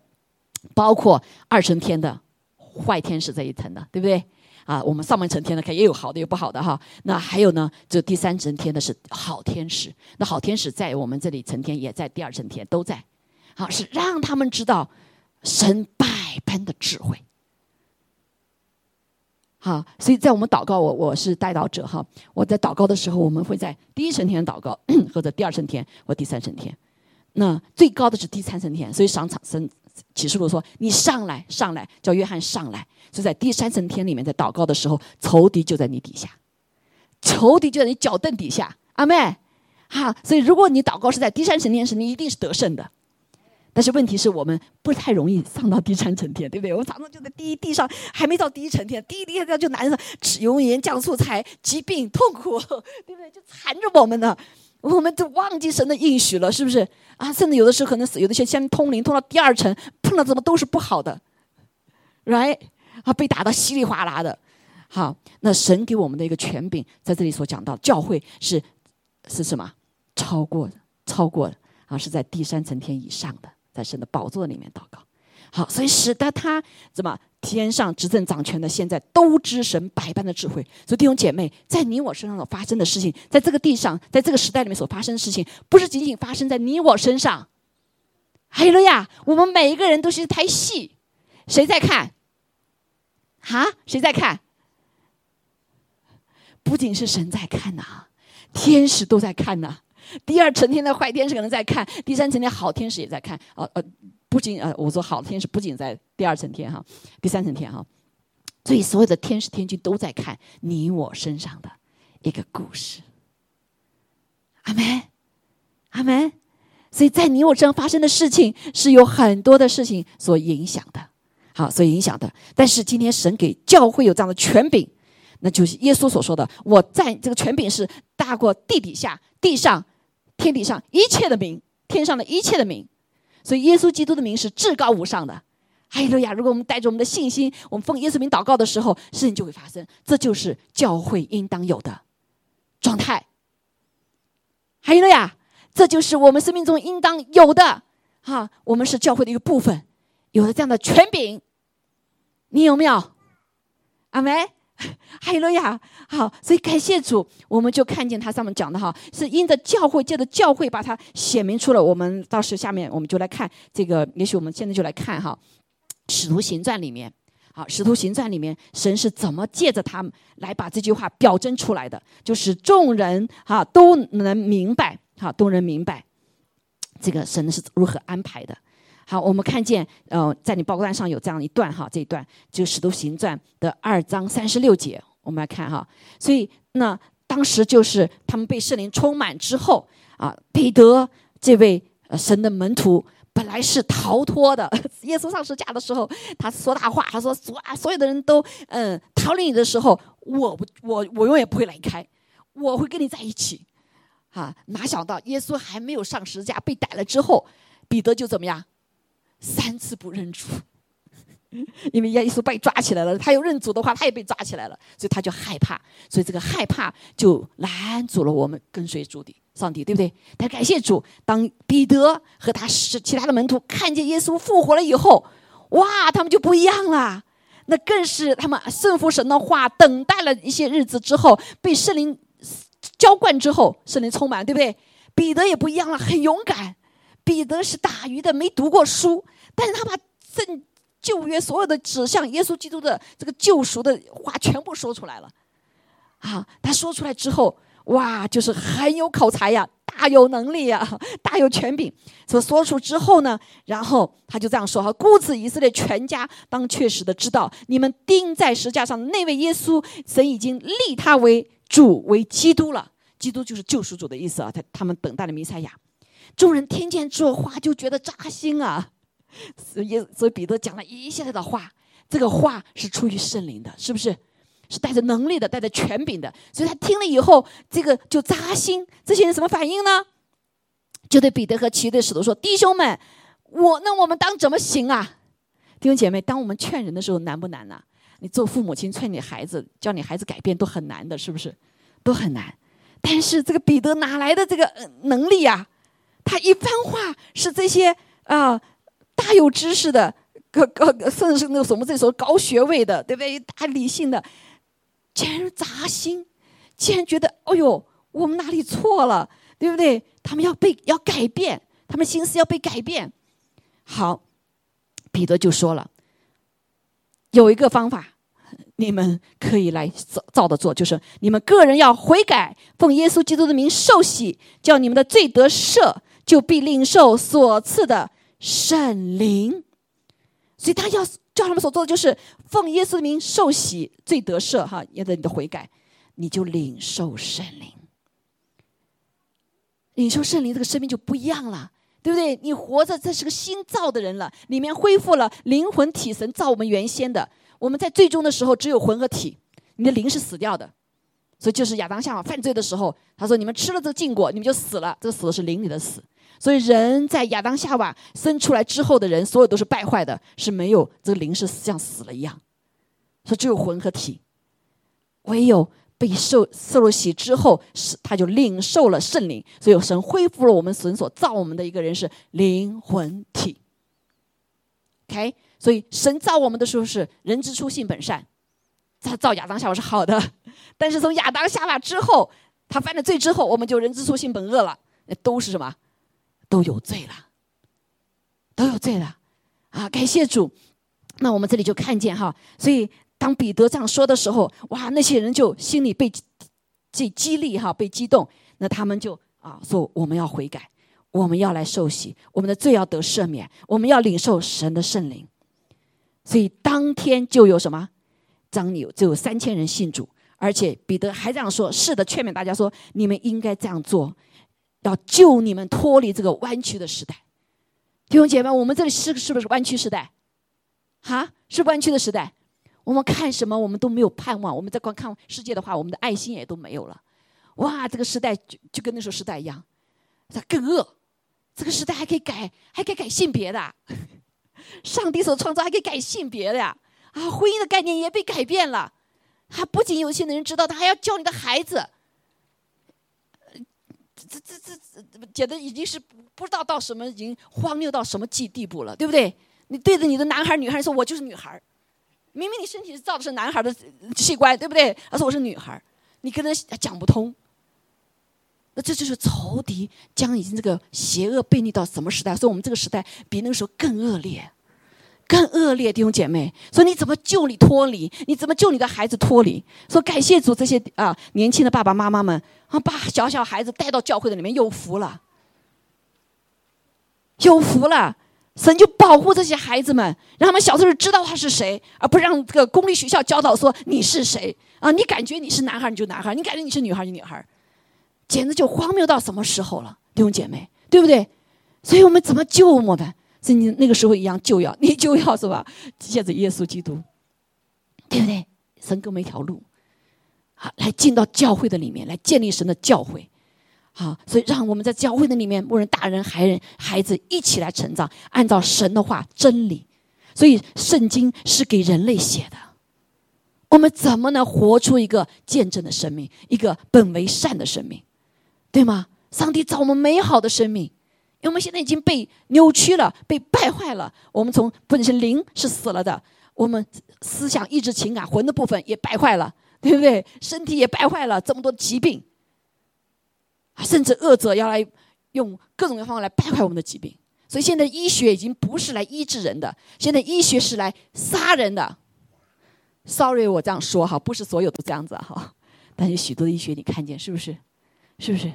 包括二层天的坏天使这一层的，对不对？啊，我们上半层天呢，看也有好的，有不好的哈。那还有呢，这第三层天的是好天使，那好天使在我们这里成天，也在第二层天都在。好，是让他们知道神百般的智慧。好，所以在我们祷告，我我是带导者哈。我在祷告的时候，我们会在第一层天祷告，*coughs* 或者第二层天或第三层天。那最高的是第三层天，所以上场神启示录说：“你上来，上来，叫约翰上来。”所以在第三层天里面，在祷告的时候，仇敌就在你底下，仇敌就在你脚凳底下。阿妹，哈，所以如果你祷告是在第三层天时，你一定是得胜的。但是问题是我们不太容易上到第三层天，对不对？我们常常就在第一地上，还没到第一层天，第一地上就难受，油盐酱醋菜，疾病痛苦，*laughs* 对不对？就缠着我们呢，我们就忘记神的应许了，是不是？啊，甚至有的时候可能有的些先通灵，通到第二层，碰到怎么都是不好的，right？啊，被打得稀里哗啦的。好，那神给我们的一个权柄，在这里所讲到，教会是是什么？超过的，超过的啊，是在第三层天以上的。在神的宝座里面祷告，好，所以使得他怎么天上执政掌权的，现在都知神百般的智慧。所以弟兄姐妹，在你我身上所发生的事情，在这个地上，在这个时代里面所发生的事情，不是仅仅发生在你我身上。还有了呀，我们每一个人都是一台戏，谁在看？哈，谁在看？不仅是神在看呐，天使都在看呐。第二层天的坏天使可能在看，第三层天好天使也在看。呃呃，不仅呃，我说好天使不仅在第二层天哈，第三层天哈，所以所有的天使天君都在看你我身上的一个故事。阿门，阿门。所以在你我身上发生的事情是有很多的事情所影响的，好，所影响的。但是今天神给教会有这样的权柄，那就是耶稣所说的：“我在这个权柄是大过地底下、地上。”天底上一切的名，天上的一切的名，所以耶稣基督的名是至高无上的。哈利路亚！如果我们带着我们的信心，我们奉耶稣名祷告的时候，事情就会发生。这就是教会应当有的状态。哈利路亚！这就是我们生命中应当有的。哈，我们是教会的一个部分，有了这样的权柄，你有没有？阿梅。*laughs* 哈利路亚，好，所以感谢主，我们就看见他上面讲的哈，是因着教会，借着教会把它显明出了。我们到时下面我们就来看这个，也许我们现在就来看哈，《使徒行传》里面，好，《使徒行传》里面，神是怎么借着他们来把这句话表征出来的？就是众人哈都能明白，哈都能明白，这个神是如何安排的。好，我们看见，呃，在你报告单上有这样一段哈，这一段就《使徒行传》的二章三十六节，我们来看哈。所以那当时就是他们被圣灵充满之后啊，彼得这位神的门徒本来是逃脱的。耶稣上十架的时候，他说大话，他说所啊所有的人都嗯逃离你的时候，我不我我永远不会离开，我会跟你在一起。啊，哪想到耶稣还没有上十字架被逮了之后。彼得就怎么样？三次不认主，*laughs* 因为耶稣被抓起来了，他又认主的话，他也被抓起来了，所以他就害怕，所以这个害怕就拦阻了我们跟随主的上帝，对不对？但感谢主，当彼得和他是其他的门徒看见耶稣复活了以后，哇，他们就不一样了，那更是他们顺服神的话，等待了一些日子之后，被圣灵浇灌之后，圣灵充满，对不对？彼得也不一样了，很勇敢。彼得是打鱼的，没读过书，但是他把正旧约所有的指向耶稣基督的这个救赎的话全部说出来了。啊，他说出来之后，哇，就是很有口才呀，大有能力呀，*laughs* 大有权柄。所说出之后呢，然后他就这样说：哈，故此以色列全家当确实的知道，你们钉在石架上的那位耶稣，神已经立他为主为基督了。基督就是救赎主的意思啊！他他们等待的弥赛亚，众人听见这话就觉得扎心啊！所以所以彼得讲了一系列的话，这个话是出于圣灵的，是不是？是带着能力的，带着权柄的。所以他听了以后，这个就扎心。这些人什么反应呢？就对彼得和其余的使徒说：“弟兄们，我那我们当怎么行啊？”弟兄姐妹，当我们劝人的时候，难不难呢？你做父母亲劝你孩子，叫你孩子改变，都很难的，是不是？都很难。但是这个彼得哪来的这个能力呀？他一番话是这些啊大有知识的，高高甚至是那个什么这时候高学位的，对不对？大理性的，竟然扎心，竟然觉得哎呦，我们哪里错了，对不对？他们要被要改变，他们心思要被改变。好，彼得就说了，有一个方法。你们可以来照照着做，就是你们个人要悔改，奉耶稣基督的名受洗，叫你们的罪得赦，就必领受所赐的圣灵。所以他要叫他们所做的，就是奉耶稣的名受洗，罪得赦，哈，也得你的悔改，你就领受圣灵。领受圣灵，这个生命就不一样了，对不对？你活着，这是个新造的人了，里面恢复了灵魂体神造我们原先的。我们在最终的时候只有魂和体，你的灵是死掉的，所以就是亚当夏娃犯罪的时候，他说：“你们吃了这禁果，你们就死了。”这个死的是灵里的死。所以人在亚当夏娃生出来之后的人，所有都是败坏的，是没有这个灵是像死了一样。说只有魂和体，唯有被受受了洗之后，是他就领受了圣灵。所以神恢复了我们神所造我们的一个人是灵魂体。OK。所以神造我们的时候是人之初性本善，他造亚当夏娃是好的，但是从亚当夏娃之后，他犯了罪之后，我们就人之初性本恶了，那都是什么？都有罪了，都有罪了啊！感谢主。那我们这里就看见哈，所以当彼得这样说的时候，哇，那些人就心里被这激励哈，被激动，那他们就啊说我们要悔改，我们要来受洗，我们的罪要得赦免，我们要领受神的圣灵。所以当天就有什么？张有只有三千人信主，而且彼得还这样说：“是的，劝勉大家说，你们应该这样做，要救你们脱离这个弯曲的时代。”弟兄姐妹，我们这里是是不是弯曲时代？哈，是弯曲的时代。我们看什么，我们都没有盼望。我们在观看世界的话，我们的爱心也都没有了。哇，这个时代就就跟那时候时代一样，它更恶。这个时代还可以改，还可以改性别的。*laughs* 上帝所创造还可以改性别的呀！啊，婚姻的概念也被改变了。还不仅有些的人知道，他还要教你的孩子。这这这这，简直已经是不知道到什么，已经荒谬到什么地地步了，对不对？你对着你的男孩女孩说：“我就是女孩明明你身体造的是男孩的器官，对不对？他说我是女孩你跟他讲不通。那这就是仇敌将已经这个邪恶背逆到什么时代？所以我们这个时代比那个时候更恶劣。更恶劣，弟兄姐妹，说你怎么救你脱离？你怎么救你的孩子脱离？说感谢主，这些啊年轻的爸爸妈妈们啊，把小小孩子带到教会的里面，有福了，有福了。神就保护这些孩子们，让他们小时候知道他是谁，而不让这个公立学校教导说你是谁啊？你感觉你是男孩你就男孩，你感觉你是女孩就女孩，简直就荒谬到什么时候了，弟兄姐妹，对不对？所以我们怎么救我们？是你那个时候一样就要你就要是吧？*laughs* 借着耶稣基督，对不对？神给我们一条路，好来进到教会的里面来建立神的教会，好，所以让我们在教会的里面，无论大人、孩人、孩子一起来成长，按照神的话真理。所以圣经是给人类写的，我们怎么能活出一个见证的生命，一个本为善的生命，对吗？上帝造我们美好的生命，因为我们现在已经被扭曲了，被败坏了。我们从本身灵是死了的，我们思想、意志、情感、魂的部分也败坏了，对不对？身体也败坏了，这么多疾病。甚至恶者要来用各种各样方法来败坏我们的疾病，所以现在医学已经不是来医治人的，现在医学是来杀人的。Sorry，我这样说哈，不是所有都这样子哈，但是许多医学你看见是不是？是不是？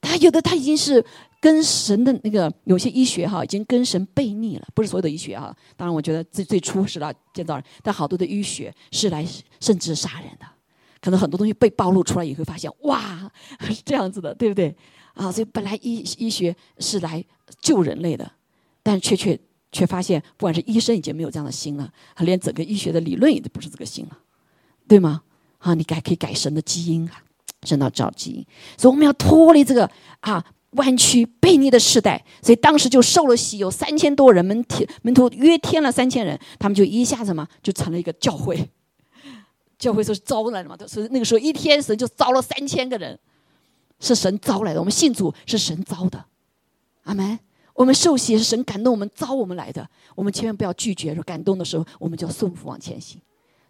他有的他已经是跟神的那个有些医学哈，已经跟神背逆了，不是所有的医学哈。当然，我觉得最最初是来建造人，但好多的医学是来甚至杀人的。可能很多东西被暴露出来，也会发现哇，是这样子的，对不对？啊，所以本来医医学是来救人类的，但却却却发现，不管是医生已经没有这样的心了，连整个医学的理论也都不是这个心了，对吗？啊，你改可以改神的基因啊，神到造基因，所以我们要脱离这个啊弯曲悖逆的时代。所以当时就受了洗，有三千多人门天门徒约添了三千人，他们就一下子嘛就成了一个教会。教会说是招来的嘛，是那个时候一天神就招了三千个人，是神招来的。我们信主是神招的，阿门。我们受洗是神感动我们招我们来的，我们千万不要拒绝。说感动的时候，我们就要顺服往前行。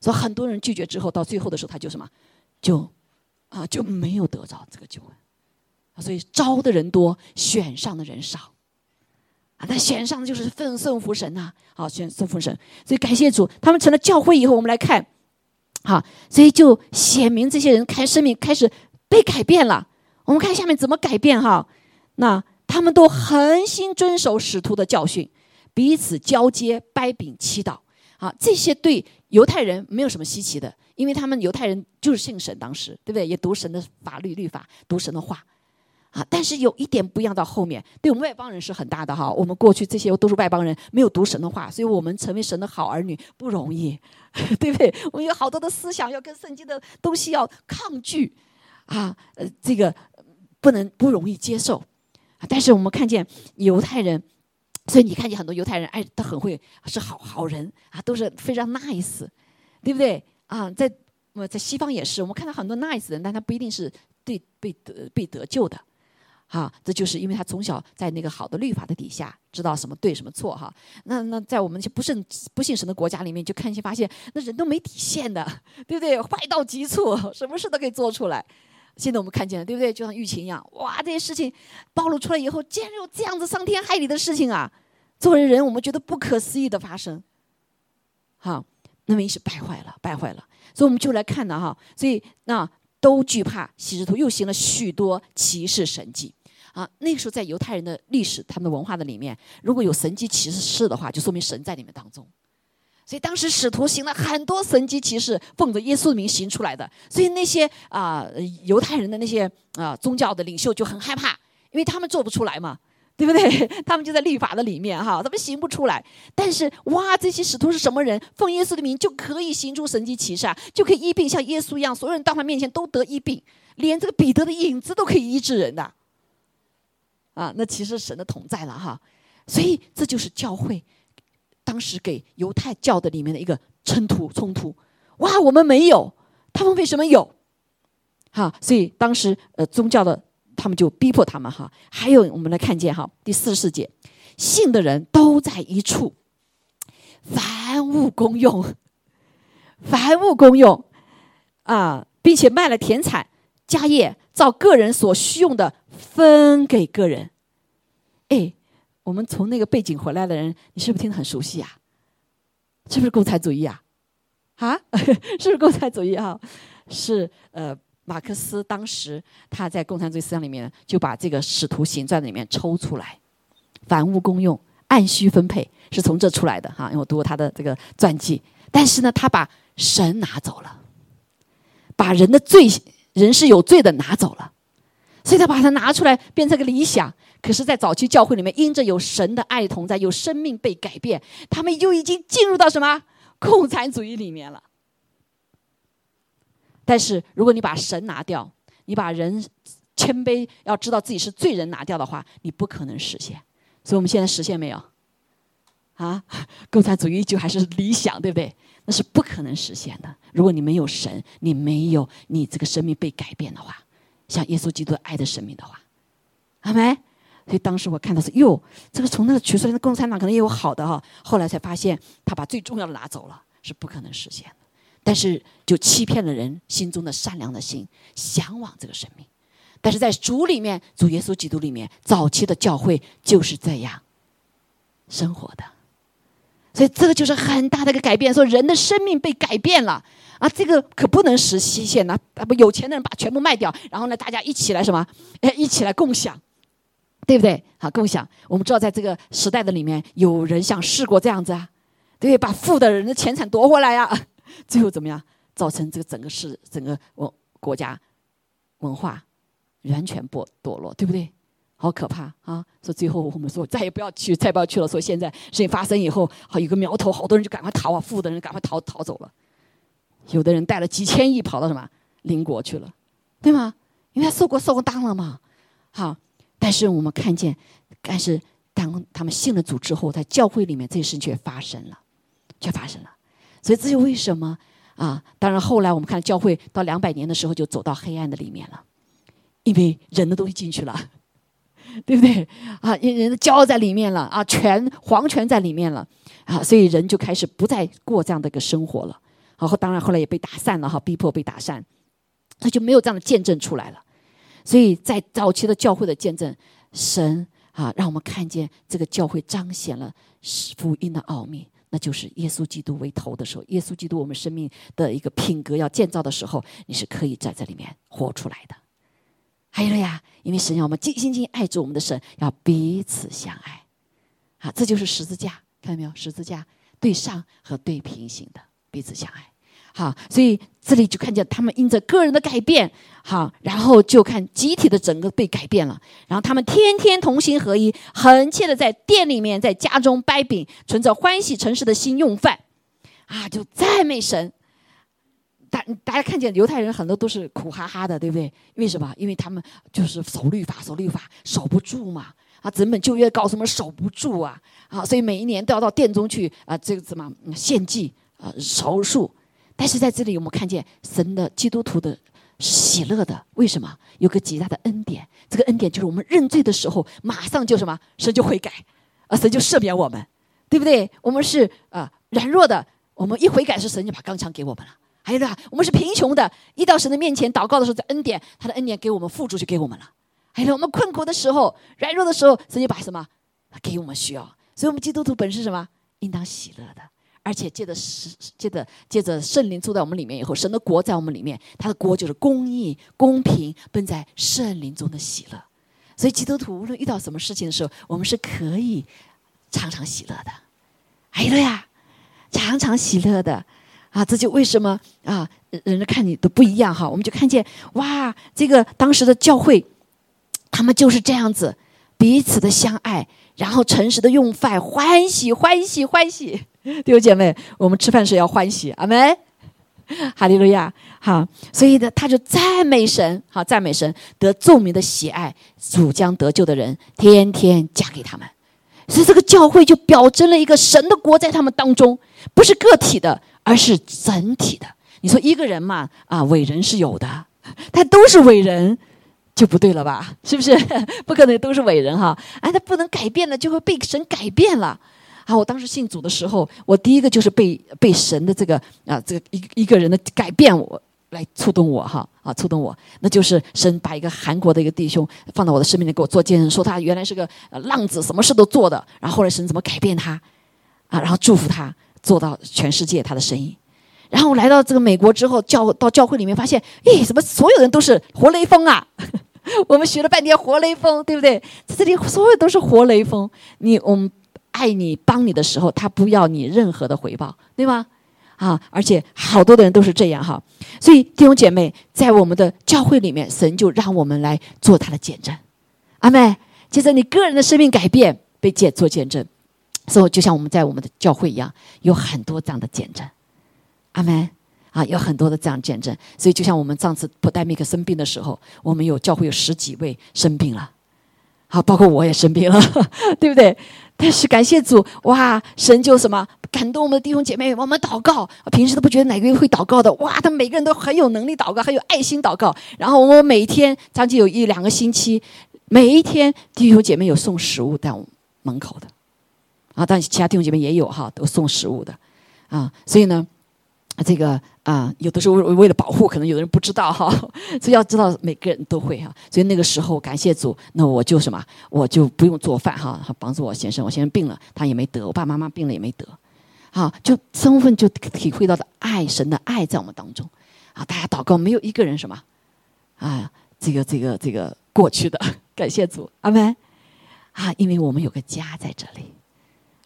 所以很多人拒绝之后，到最后的时候，他就什么，就啊就没有得着这个救恩。所以招的人多，选上的人少啊。那选上的就是奉顺服神呐，好选顺服神。所以感谢主，他们成了教会以后，我们来看。好，所以就显明这些人开生命开始被改变了。我们看下面怎么改变哈？那他们都恒心遵守使徒的教训，彼此交接、掰饼、祈祷。好，这些对犹太人没有什么稀奇的，因为他们犹太人就是信神，当时对不对？也读神的法律律法，读神的话。啊，但是有一点不一样，到后面对我们外邦人是很大的哈。我们过去这些都是外邦人，没有读神的话，所以我们成为神的好儿女不容易，*laughs* 对不对？我们有好多的思想要跟圣经的东西要抗拒，啊，呃，这个不能不容易接受。啊但是我们看见犹太人，所以你看见很多犹太人，哎，他很会是好好人啊，都是非常 nice，对不对？啊，在我在西方也是，我们看到很多 nice 人，但他不一定是对被得被得救的。哈，这就是因为他从小在那个好的律法的底下，知道什么对什么错哈。那那在我们那些不信不信神的国家里面，就看见发现那人都没底线的，对不对？坏到极处，什么事都可以做出来。现在我们看见了，对不对？就像疫情一样，哇，这些事情暴露出来以后，竟然有这样子伤天害理的事情啊！作为人，我们觉得不可思议的发生。好，那么一是败坏了，败坏了。所以我们就来看呢，哈，所以那都惧怕，喜之徒又行了许多奇事神迹。啊，那个时候在犹太人的历史、他们的文化的里面，如果有神迹奇事的话，就说明神在你们当中。所以当时使徒行了很多神迹奇事，奉着耶稣的名行出来的。所以那些啊犹太人的那些啊宗教的领袖就很害怕，因为他们做不出来嘛，对不对？*laughs* 他们就在律法的里面哈，他们行不出来。但是哇，这些使徒是什么人？奉耶稣的名就可以行出神迹奇事，就可以医病，像耶稣一样，所有人到他面前都得医病，连这个彼得的影子都可以医治人的。啊那其实神的同在了哈，所以这就是教会当时给犹太教的里面的一个冲突冲突。哇，我们没有，他们为什么有？哈，所以当时呃宗教的他们就逼迫他们哈。还有我们来看见哈，第四十四节，信的人都在一处，凡物公用，凡物公用啊，并且卖了田产家业，照个人所需用的。分给个人，哎，我们从那个背景回来的人，你是不是听得很熟悉啊？是不是共产主义啊？啊，*laughs* 是不是共产主义啊？是呃，马克思当时他在共产主义思想里面就把这个使徒行传里面抽出来，凡物公用，按需分配，是从这出来的哈。因为我读过他的这个传记，但是呢，他把神拿走了，把人的罪，人是有罪的拿走了。所以他把它拿出来变成个理想，可是，在早期教会里面，因着有神的爱同在，有生命被改变，他们就已经进入到什么共产主义里面了。但是，如果你把神拿掉，你把人谦卑，要知道自己是罪人拿掉的话，你不可能实现。所以我们现在实现没有？啊，共产主义就还是理想，对不对？那是不可能实现的。如果你没有神，你没有你这个生命被改变的话，像耶稣基督爱的生命的话，好没？所以当时我看到是哟，这个从那个取出来的共产党可能也有好的哈。后来才发现，他把最重要的拿走了，是不可能实现的。但是就欺骗了人心中的善良的心，向往这个生命。但是在主里面，主耶稣基督里面，早期的教会就是这样生活的。所以这个就是很大的一个改变，说人的生命被改变了啊！这个可不能实现呐！啊不，有钱的人把全部卖掉，然后呢，大家一起来什么？哎，一起来共享，对不对？好，共享。我们知道，在这个时代的里面，有人像试过这样子啊，对，把富的人的钱财夺回来呀，*laughs* 最后怎么样？造成这个整个市、整个文国家文化完全不堕落，对不对？好可怕啊！说最后我们说再也不要去，再不要去了。说现在事情发生以后，好有个苗头，好多人就赶快逃啊，富的人赶快逃逃走了。有的人带了几千亿跑到什么邻国去了，对吗？因为他受过受过当了嘛。好，但是我们看见，但是当他们信了主之后，在教会里面这些事却发生了，却发生了。所以这就为什么啊？当然后来我们看教会到两百年的时候就走到黑暗的里面了，因为人的东西进去了。对不对啊？人的骄傲在里面了啊，权皇权在里面了啊，所以人就开始不再过这样的一个生活了。然后当然后来也被打散了哈，逼迫被打散，他就没有这样的见证出来了。所以在早期的教会的见证，神啊，让我们看见这个教会彰显了福音的奥秘，那就是耶稣基督为头的时候，耶稣基督我们生命的一个品格要建造的时候，你是可以在这里面活出来的。还有了呀，因为神要我们尽心尽爱着我们的神，要彼此相爱，啊，这就是十字架，看到没有？十字架对上和对平行的彼此相爱，好，所以这里就看见他们因着个人的改变，好，然后就看集体的整个被改变了，然后他们天天同心合一，恒切的在店里面，在家中掰饼，存着欢喜诚实的心用饭，啊，就赞美神。大大家看见犹太人很多都是苦哈哈的，对不对？为什么？因为他们就是守律法，守律法守不住嘛。啊，整本旧约告诉我们守不住啊，啊，所以每一年都要到殿中去啊，这个什么献祭啊，守数。但是在这里，我们看见神的基督徒的喜乐的，为什么？有个极大的恩典，这个恩典就是我们认罪的时候，马上就什么，神就悔改，啊，神就赦免我们，对不对？我们是啊软弱的，我们一悔改，是神就把钢枪给我们了。还有呢，我们是贫穷的，一到神的面前祷告的时候，在恩典，他的恩典给我们付出就给我们了。还有我们困苦的时候、软弱的时候，神就把什么给我们需要。所以，我们基督徒本是什么？应当喜乐的，而且借着是借着借着圣灵住在我们里面以后，神的国在我们里面，他的国就是公义、公平，奔在圣灵中的喜乐。所以，基督徒无论遇到什么事情的时候，我们是可以常常喜乐的。还有呀，常常喜乐的。啊，这就为什么啊，人家看你都不一样哈。我们就看见哇，这个当时的教会，他们就是这样子，彼此的相爱，然后诚实的用饭，欢喜欢喜欢喜。*laughs* 弟兄姐妹，我们吃饭时要欢喜，阿门，哈利路亚。好，所以呢，他就赞美神，好赞美神，得众民的喜爱，主将得救的人天天加给他们。所以这个教会就表征了一个神的国在他们当中，不是个体的。而是整体的。你说一个人嘛，啊，伟人是有的，他都是伟人，就不对了吧？是不是？*laughs* 不可能都是伟人哈。哎，他不能改变了，就会被神改变了。啊，我当时信主的时候，我第一个就是被被神的这个啊，这个一一个人的改变我来触动我哈啊，触动我，那就是神把一个韩国的一个弟兄放到我的生命里给我做见证，说他原来是个浪子，什么事都做的，然后后来神怎么改变他啊，然后祝福他。做到全世界他的生意，然后来到这个美国之后，教到教会里面发现，咦，怎么所有人都是活雷锋啊？*laughs* 我们学了半天活雷锋，对不对？这里所有都是活雷锋。你我们爱你帮你的时候，他不要你任何的回报，对吗？啊，而且好多的人都是这样哈。所以弟兄姐妹，在我们的教会里面，神就让我们来做他的见证。阿妹，接着你个人的生命改变，被见做见证。所以，就像我们在我们的教会一样，有很多这样的见证，阿门。啊，有很多的这样见证。所以就像我们上次普代米克生病的时候，我们有教会有十几位生病了，好，包括我也生病了，*laughs* 对不对？但是感谢主，哇，神就什么感动我们的弟兄姐妹，我们祷告，平时都不觉得哪个人会祷告的，哇，他每个人都很有能力祷告，很有爱心祷告。然后我们每天将近有一两个星期，每一天弟兄姐妹有送食物到门口的，啊，但其他弟兄姐妹也有哈，都送食物的，啊，所以呢。这个啊，有的时候为为了保护，可能有的人不知道哈，*laughs* 所以要知道每个人都会哈。所以那个时候感谢主，那我就什么，我就不用做饭哈，帮助我先生。我先生病了，他也没得；我爸爸妈妈病了也没得，啊，就充分就体会到的爱神的爱在我们当中啊！大家祷告，没有一个人什么啊，这个这个这个过去的，*laughs* 感谢主，阿门啊！因为我们有个家在这里，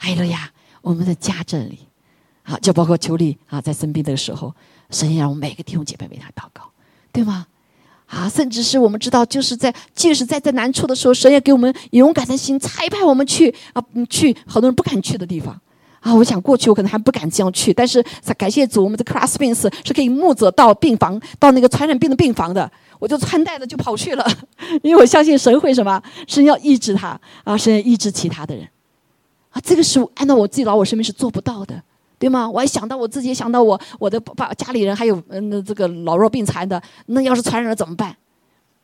哎了呀，我们的家这里。啊，就包括邱丽啊，在生病的时候，神也让我们每个弟兄姐妹为他祷告，对吗？啊，甚至是我们知道，就是在即使在在难处的时候，神也给我们勇敢的心，差派我们去啊，去好多人不敢去的地方。啊，我想过去我可能还不敢这样去，但是感谢主，我们的 class b i n s 是可以牧者到病房，到那个传染病的病房的，我就穿戴着就跑去了，*laughs* 因为我相信神会什么，神要医治他啊，神要医治其他的人，啊，这个是按照我自己老我身边是做不到的。对吗？我还想到我自己，想到我我的爸家里人，还有嗯这个老弱病残的，那要是传染了怎么办？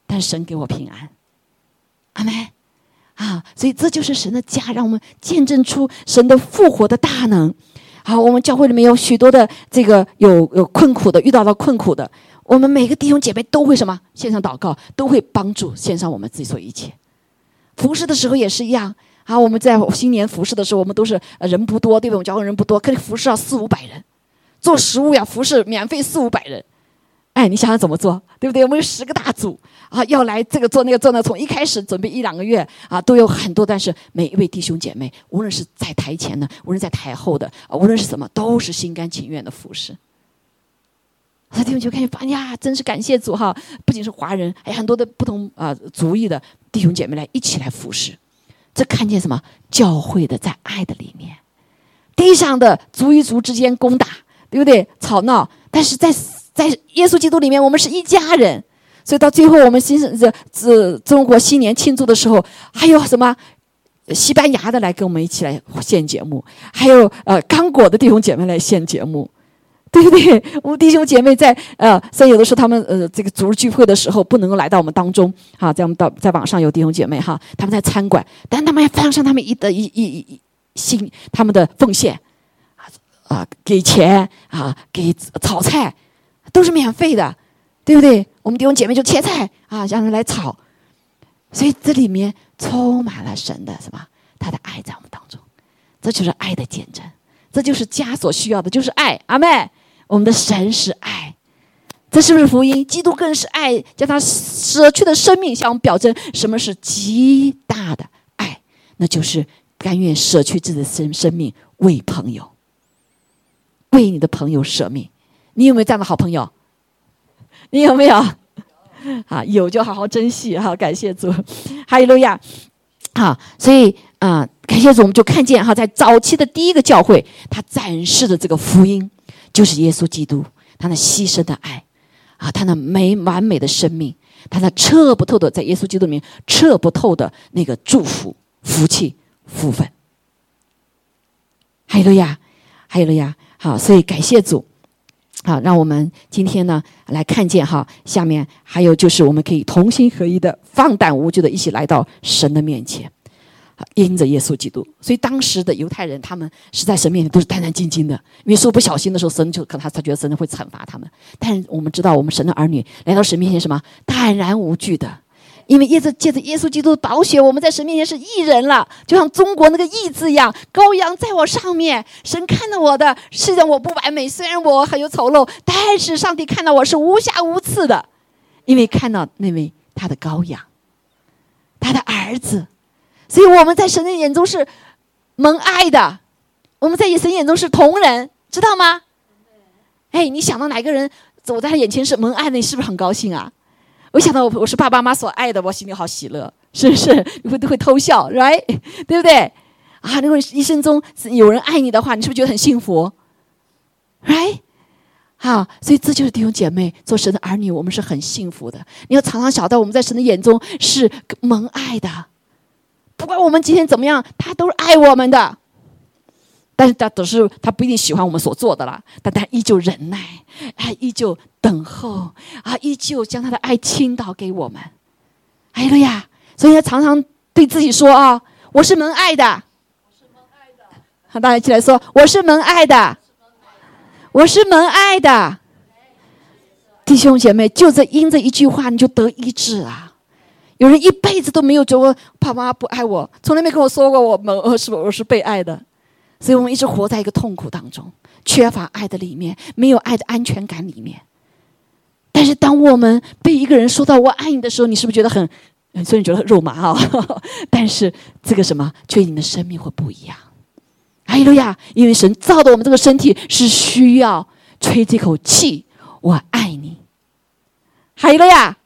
但神给我平安，阿门啊！所以这就是神的家，让我们见证出神的复活的大能。好，我们教会里面有许多的这个有有困苦的，遇到了困苦的，我们每个弟兄姐妹都会什么？线上祷告，都会帮助线上我们自己做一切。服侍的时候也是一样。啊，我们在新年服侍的时候，我们都是人不多，对不对？我们教会人不多，可以服侍要四五百人，做食物呀，服侍免费四五百人。哎，你想想怎么做，对不对？我们有十个大组啊，要来这个做那个做那，从一开始准备一两个月啊，都有很多。但是每一位弟兄姐妹，无论是在台前的，无论在台后的，啊，无论是什么，都是心甘情愿的服侍。弟兄就看见，哎呀，真是感谢主哈！不仅是华人，还有很多的不同啊族裔的弟兄姐妹来一起来服侍。这看见什么？教会的在爱的里面，地上的族与族之间攻打，对不对？吵闹，但是在在耶稣基督里面，我们是一家人。所以到最后，我们新这这中国新年庆祝的时候，还有什么西班牙的来跟我们一起来献节目，还有呃刚果的弟兄姐妹来献节目。*laughs* 对不对？我们弟兄姐妹在呃，所以有的时候他们呃，这个组织聚会的时候不能够来到我们当中哈，在我们到在网上有弟兄姐妹哈，他们在餐馆，但他们要放上他们一的一一一心他们的奉献啊，给钱啊，给炒菜都是免费的，对不对？我们弟兄姐妹就切菜啊，让人来炒，所以这里面充满了神的什么？他的爱在我们当中，这就是爱的见证，这就是家所需要的，就是爱，阿妹。我们的神是爱，这是不是福音？基督更是爱，将他舍去的生命向我们表征什么是极大的爱，那就是甘愿舍去自己的生生命为朋友，为你的朋友舍命。你有没有这样的好朋友？你有没有？啊，有就好好珍惜哈！感谢主，哈利路亚！好，所以啊，感谢主，我们就看见哈，在早期的第一个教会，他展示的这个福音。就是耶稣基督，他那牺牲的爱，啊，他那美完美的生命，他那彻不透的，在耶稣基督里面彻不透的那个祝福、福气、福分。还有了呀，还有了呀，好，所以感谢主，好，让我们今天呢来看见哈，下面还有就是我们可以同心合一的、放胆无惧的，一起来到神的面前。因着耶稣基督，所以当时的犹太人他们是在神面前都是战战兢兢的，因为说不小心的时候，神就可能他他觉得神会惩罚他们。但是我们知道，我们神的儿女来到神面前什么？坦然无惧的，因为耶稣借着耶稣基督的宝血，我们在神面前是义人了，就像中国那个义字一样，羔羊在我上面，神看到我的，虽然我不完美，虽然我很有丑陋，但是上帝看到我是无瑕无刺的，因为看到那位他的羔羊，他的儿子。所以我们在神的眼中是蒙爱的，我们在神眼中是同人，知道吗？哎，你想到哪个人走在他眼前是蒙爱的，你是不是很高兴啊？我想到我我是爸爸妈妈所爱的，我心里好喜乐，是不是？你会都会偷笑，right？对不对？啊，如果一生中有人爱你的话，你是不是觉得很幸福？right？好，所以这就是弟兄姐妹做神的儿女，我们是很幸福的。你要常常晓得，我们在神的眼中是蒙爱的，不管我们今天怎么样，他都是爱我们的。但是他都是他不一定喜欢我们所做的啦，但他依旧忍耐，他依旧等候，啊，依旧将他的爱倾倒给我们。哎呀，所以他常常对自己说啊，我是蒙爱的，我是蒙爱的。大家起来说，我是蒙爱的。我是蒙爱的，弟兄姐妹，就这因这一句话，你就得医治啊！有人一辈子都没有觉得爸妈不爱我，从来没跟我说过我们是我是被爱的，所以我们一直活在一个痛苦当中，缺乏爱的里面，没有爱的安全感里面。但是当我们被一个人说到“我爱你”的时候，你是不是觉得很，所以你觉得肉麻啊？*laughs* 但是这个什么，却你的生命会不一样。哈利路亚！因为神造的我们这个身体是需要吹这口气，我爱你。哈利路亚！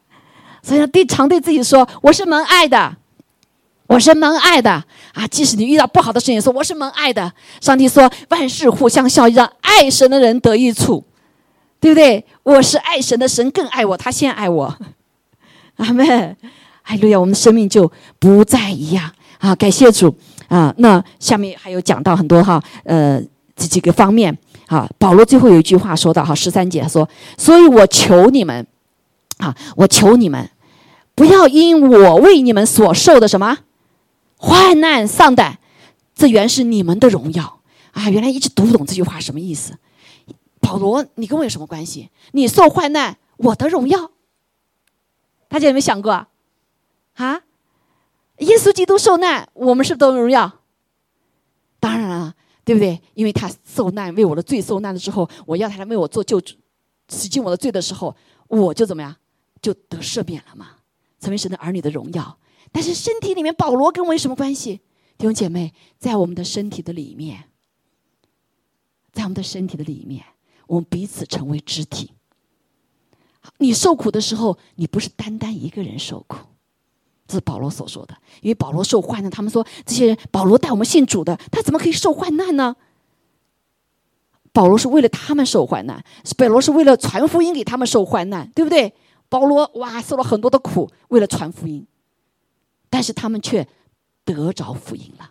所以要对常对自己说：“我是蒙爱的，我是蒙爱的啊！”即使你遇到不好的事情，说我是蒙爱的。上帝说：“万事互相效益，让爱神的人得益处，对不对？”我是爱神的，神更爱我，他先爱我。*laughs* 阿门！哎路亚！我们的生命就不再一样啊！感谢主。啊，那下面还有讲到很多哈，呃，这几个方面啊。保罗最后有一句话说到哈，十三节说：“所以我求你们，啊，我求你们，不要因我为你们所受的什么患难丧胆，这原是你们的荣耀啊！”原来一直读不懂这句话什么意思。保罗，你跟我有什么关系？你受患难，我的荣耀，大家有没有想过啊？耶稣基督受难，我们是不是都荣耀？当然了，对不对？因为他受难，为我的罪受难了之后，我要他来为我做救主，洗净我的罪的时候，我就怎么样，就得赦免了嘛，成为神的儿女的荣耀。但是身体里面，保罗跟我有什么关系？弟兄姐妹，在我们的身体的里面，在我们的身体的里面，我们彼此成为肢体。你受苦的时候，你不是单单一个人受苦。这是保罗所说的，因为保罗受患难，他们说这些人，保罗带我们信主的，他怎么可以受患难呢？保罗是为了他们受患难，保罗是为了传福音给他们受患难，对不对？保罗哇，受了很多的苦，为了传福音，但是他们却得着福音了。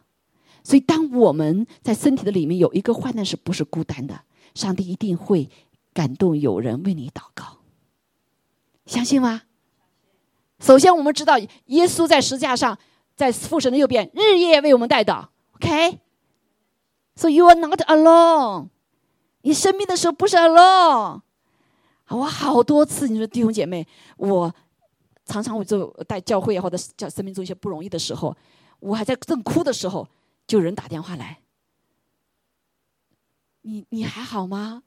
所以，当我们在身体的里面有一个患难，是不是孤单的？上帝一定会感动有人为你祷告，相信吗？首先，我们知道耶稣在十字架上，在父神的右边，日夜为我们带祷。OK，so you are not alone。你生病的时候不是 alone。我好多次，你说弟兄姐妹，我常常我就带教会或者叫生命中一些不容易的时候，我还在正哭的时候，就有人打电话来。你你还好吗？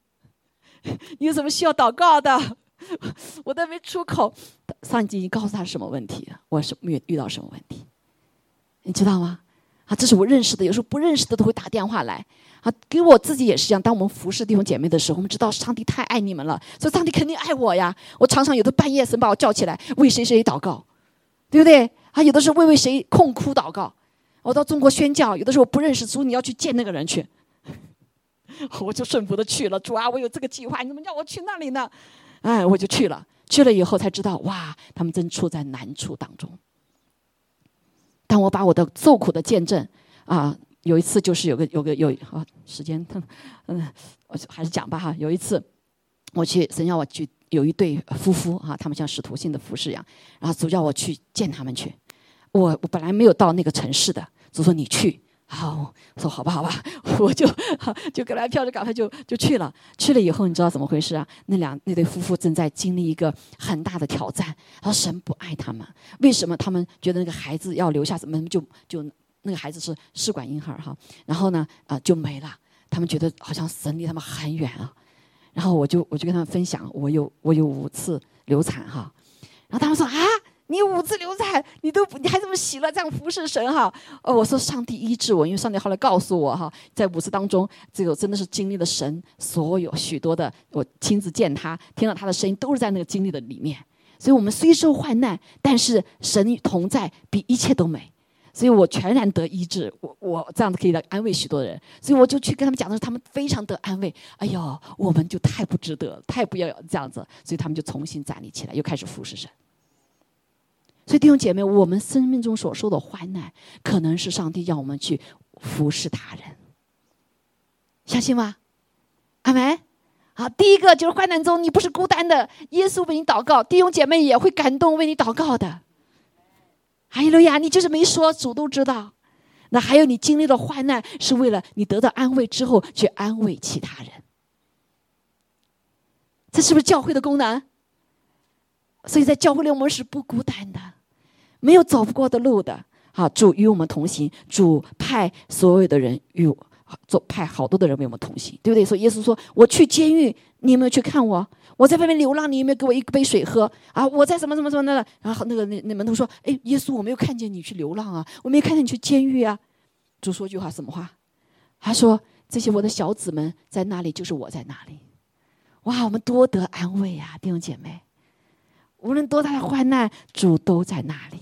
*laughs* 你有什么需要祷告的？*laughs* 我都没出口，上帝已经告诉他什么问题，我是遇遇到什么问题，你知道吗？啊，这是我认识的，有时候不认识的都会打电话来，啊，给我自己也是一样。当我们服侍弟兄姐妹的时候，我们知道上帝太爱你们了，所以上帝肯定爱我呀。我常常有的半夜神把我叫起来，为谁谁祷告，对不对？啊，有的时候为为谁痛哭祷告。我到中国宣教，有的时候不认识主，你要去见那个人去，*laughs* 我就顺服的去了。主啊，我有这个计划，你怎么叫我去那里呢？哎，我就去了，去了以后才知道，哇，他们正处在难处当中。让我把我的受苦的见证啊，有一次就是有个有个有啊，时间，*laughs* 嗯，我还是讲吧哈。有一次我去神要我去，有一对夫妇啊，他们像使徒性的服饰一样，然后主叫我去见他们去。我我本来没有到那个城市的，主说你去。好，说好吧，好吧，*laughs* 我就 *laughs* 就给他票，就赶快就就去了。去了以后，你知道怎么回事啊？那两那对夫妇正在经历一个很大的挑战。他说神不爱他们，为什么？他们觉得那个孩子要留下，怎么就就那个孩子是试管婴儿哈？然后呢，啊就没了。他们觉得好像神离他们很远啊。然后我就我就跟他们分享，我有我有五次流产哈。然后他们说啊。你五次流产，你都你还这么喜乐，这样服侍神哈？哦，我说上帝医治我，因为上帝后来告诉我哈，在五次当中，这个真的是经历了神所有许多的，我亲自见他，听到他的声音，都是在那个经历的里面。所以，我们虽受患难，但是神同在，比一切都美。所以我全然得医治，我我这样子可以来安慰许多人，所以我就去跟他们讲的时候，他们非常得安慰。哎呦，我们就太不值得，太不要这样子，所以他们就重新站立起来，又开始服侍神。所以弟兄姐妹，我们生命中所受的患难，可能是上帝要我们去服侍他人，相信吗？阿门。好，第一个就是患难中你不是孤单的，耶稣为你祷告，弟兄姐妹也会感动为你祷告的。哈利路亚！你就是没说，主都知道。那还有你经历了患难，是为了你得到安慰之后去安慰其他人。这是不是教会的功能？所以在教会里，我们是不孤单的，没有走不过的路的。好，主与我们同行，主派所有的人与做派好多的人为我们同行，对不对？所以耶稣说：“我去监狱，你有没有去看我？”我在外面流浪，你有没有给我一杯水喝啊？我在什么什么什么的，然后那个那那门徒说：“哎，耶稣，我没有看见你去流浪啊，我没有看见你去监狱啊。”主说句话，什么话？他说：“这些我的小子们在那里，就是我在那里。”哇，我们多得安慰啊，弟兄姐妹！无论多大的患难，主都在那里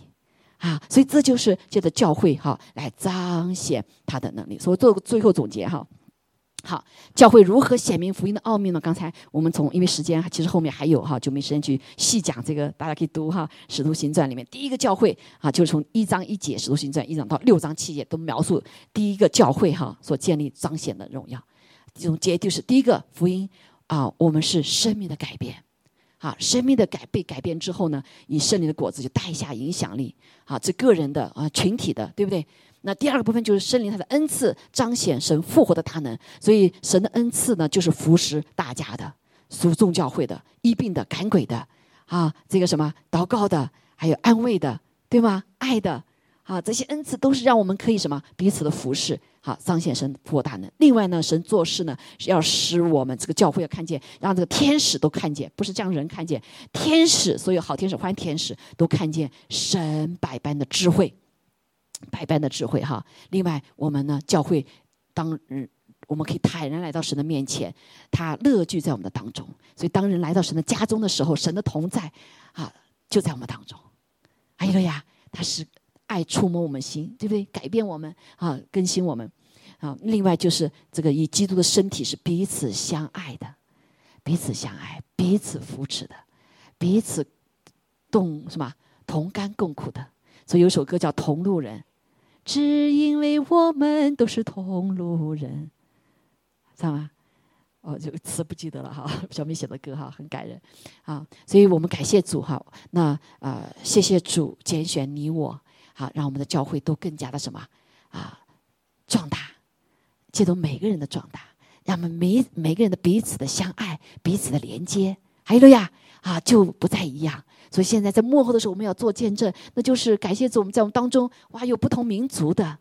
啊。所以这就是借着教会哈来彰显他的能力。所以做最后总结哈。好，教会如何显明福音的奥秘呢？刚才我们从因为时间，其实后面还有哈，就没时间去细讲这个，大家可以读哈《使徒行传》里面第一个教会啊，就是从一章一节《使徒行传》一章到六章七节，都描述第一个教会哈所建立彰显的荣耀。总结就是第一个福音啊，我们是生命的改变，啊，生命的改被改变之后呢，以圣灵的果子就带下影响力，啊，这个人的啊，群体的，对不对？那第二个部分就是圣灵他的恩赐彰显神复活的大能，所以神的恩赐呢就是服侍大家的，属众教会的、医病的、赶鬼的，啊，这个什么祷告的，还有安慰的，对吗？爱的，啊，这些恩赐都是让我们可以什么彼此的服侍，好彰显神复活大能。另外呢，神做事呢是要使我们这个教会要看见，让这个天使都看见，不是这样人看见，天使所有好天使、坏天使都看见神百般的智慧。百般的智慧哈，另外我们呢，教会当人我们可以坦然来到神的面前，他乐聚在我们的当中。所以当人来到神的家中的时候，神的同在啊就在我们当中。还有呀，他是爱触摸我们心，对不对？改变我们啊，更新我们啊。另外就是这个以基督的身体是彼此相爱的，彼此相爱，彼此扶持的，彼此动什么同甘共苦的。所以有首歌叫《同路人》。只因为我们都是同路人，知道吗？哦，这个词不记得了哈。小明写的歌哈，很感人啊。所以我们感谢主哈。那啊，谢谢主拣选你我，好让我们的教会都更加的什么啊壮大，借助每个人的壮大，让我们每每个人的彼此的相爱、彼此的连接，还有呀啊，就不再一样。所以现在在幕后的时候，我们要做见证，那就是感谢主，我们在我们当中，哇，有不同民族的，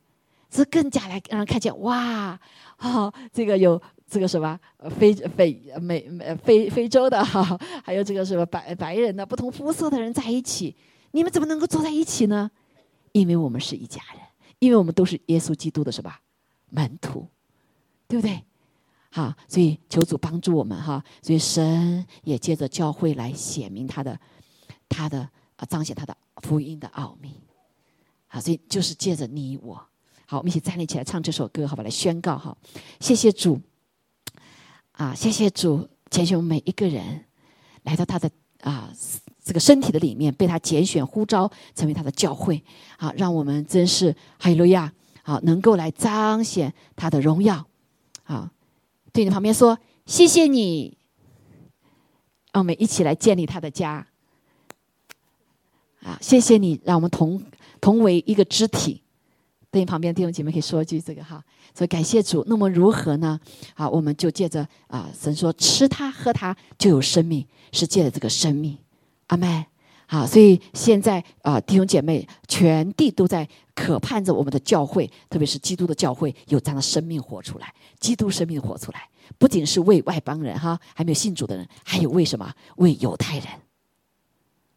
这更加来让人看见，哇，啊，这个有这个什么非非美美非非洲的哈，还有这个什么白白人的不同肤色的人在一起，你们怎么能够坐在一起呢？因为我们是一家人，因为我们都是耶稣基督的是吧？门徒，对不对？好，所以求主帮助我们哈，所以神也借着教会来显明他的。他的啊，彰显他的福音的奥秘，好，所以就是借着你我，好，我们一起站立起来唱这首歌，好吧？来宣告哈，谢谢主，啊，谢谢主，拣选我们每一个人来到他的啊这个身体的里面，被他拣选呼召成为他的教会，啊，让我们真是哈利路亚，好，能够来彰显他的荣耀，啊，对你旁边说谢谢你，让我们一起来建立他的家。啊，谢谢你，让我们同同为一个肢体。对你旁边弟兄姐妹可以说一句这个哈，所以感谢主。那么如何呢？好，我们就借着啊，神说吃它喝它就有生命，是借着这个生命。阿妹，好，所以现在啊，弟兄姐妹，全地都在渴盼着我们的教会，特别是基督的教会有这样的生命活出来，基督生命活出来，不仅是为外邦人哈，还没有信主的人，还有为什么？为犹太人。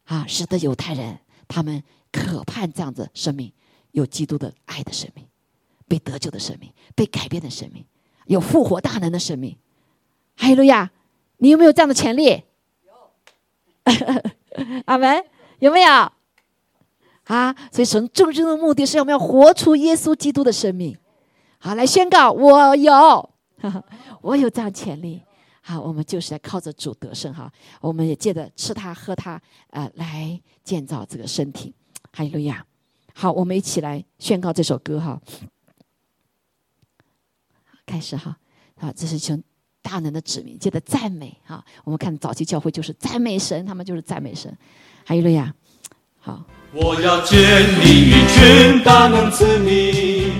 啊，使得犹太人他们渴盼这样子生命，有基督的爱的生命，被得救的生命，被改变的生命，有复活大能的生命。哈利路亚！你有没有这样的潜力？有。*laughs* *laughs* 阿门。有没有？啊！所以神重生的目的是我们要活出耶稣基督的生命。好，来宣告我有，*laughs* 我有这样潜力。好，我们就是来靠着主得胜哈。我们也借着吃它喝它，呃，来建造这个身体。哈利路亚！好，我们一起来宣告这首歌哈。开始哈，好，这是从大能的指明，借着赞美哈。我们看早期教会就是赞美神，他们就是赞美神。哈利路亚！好。我要建立一群大能子民，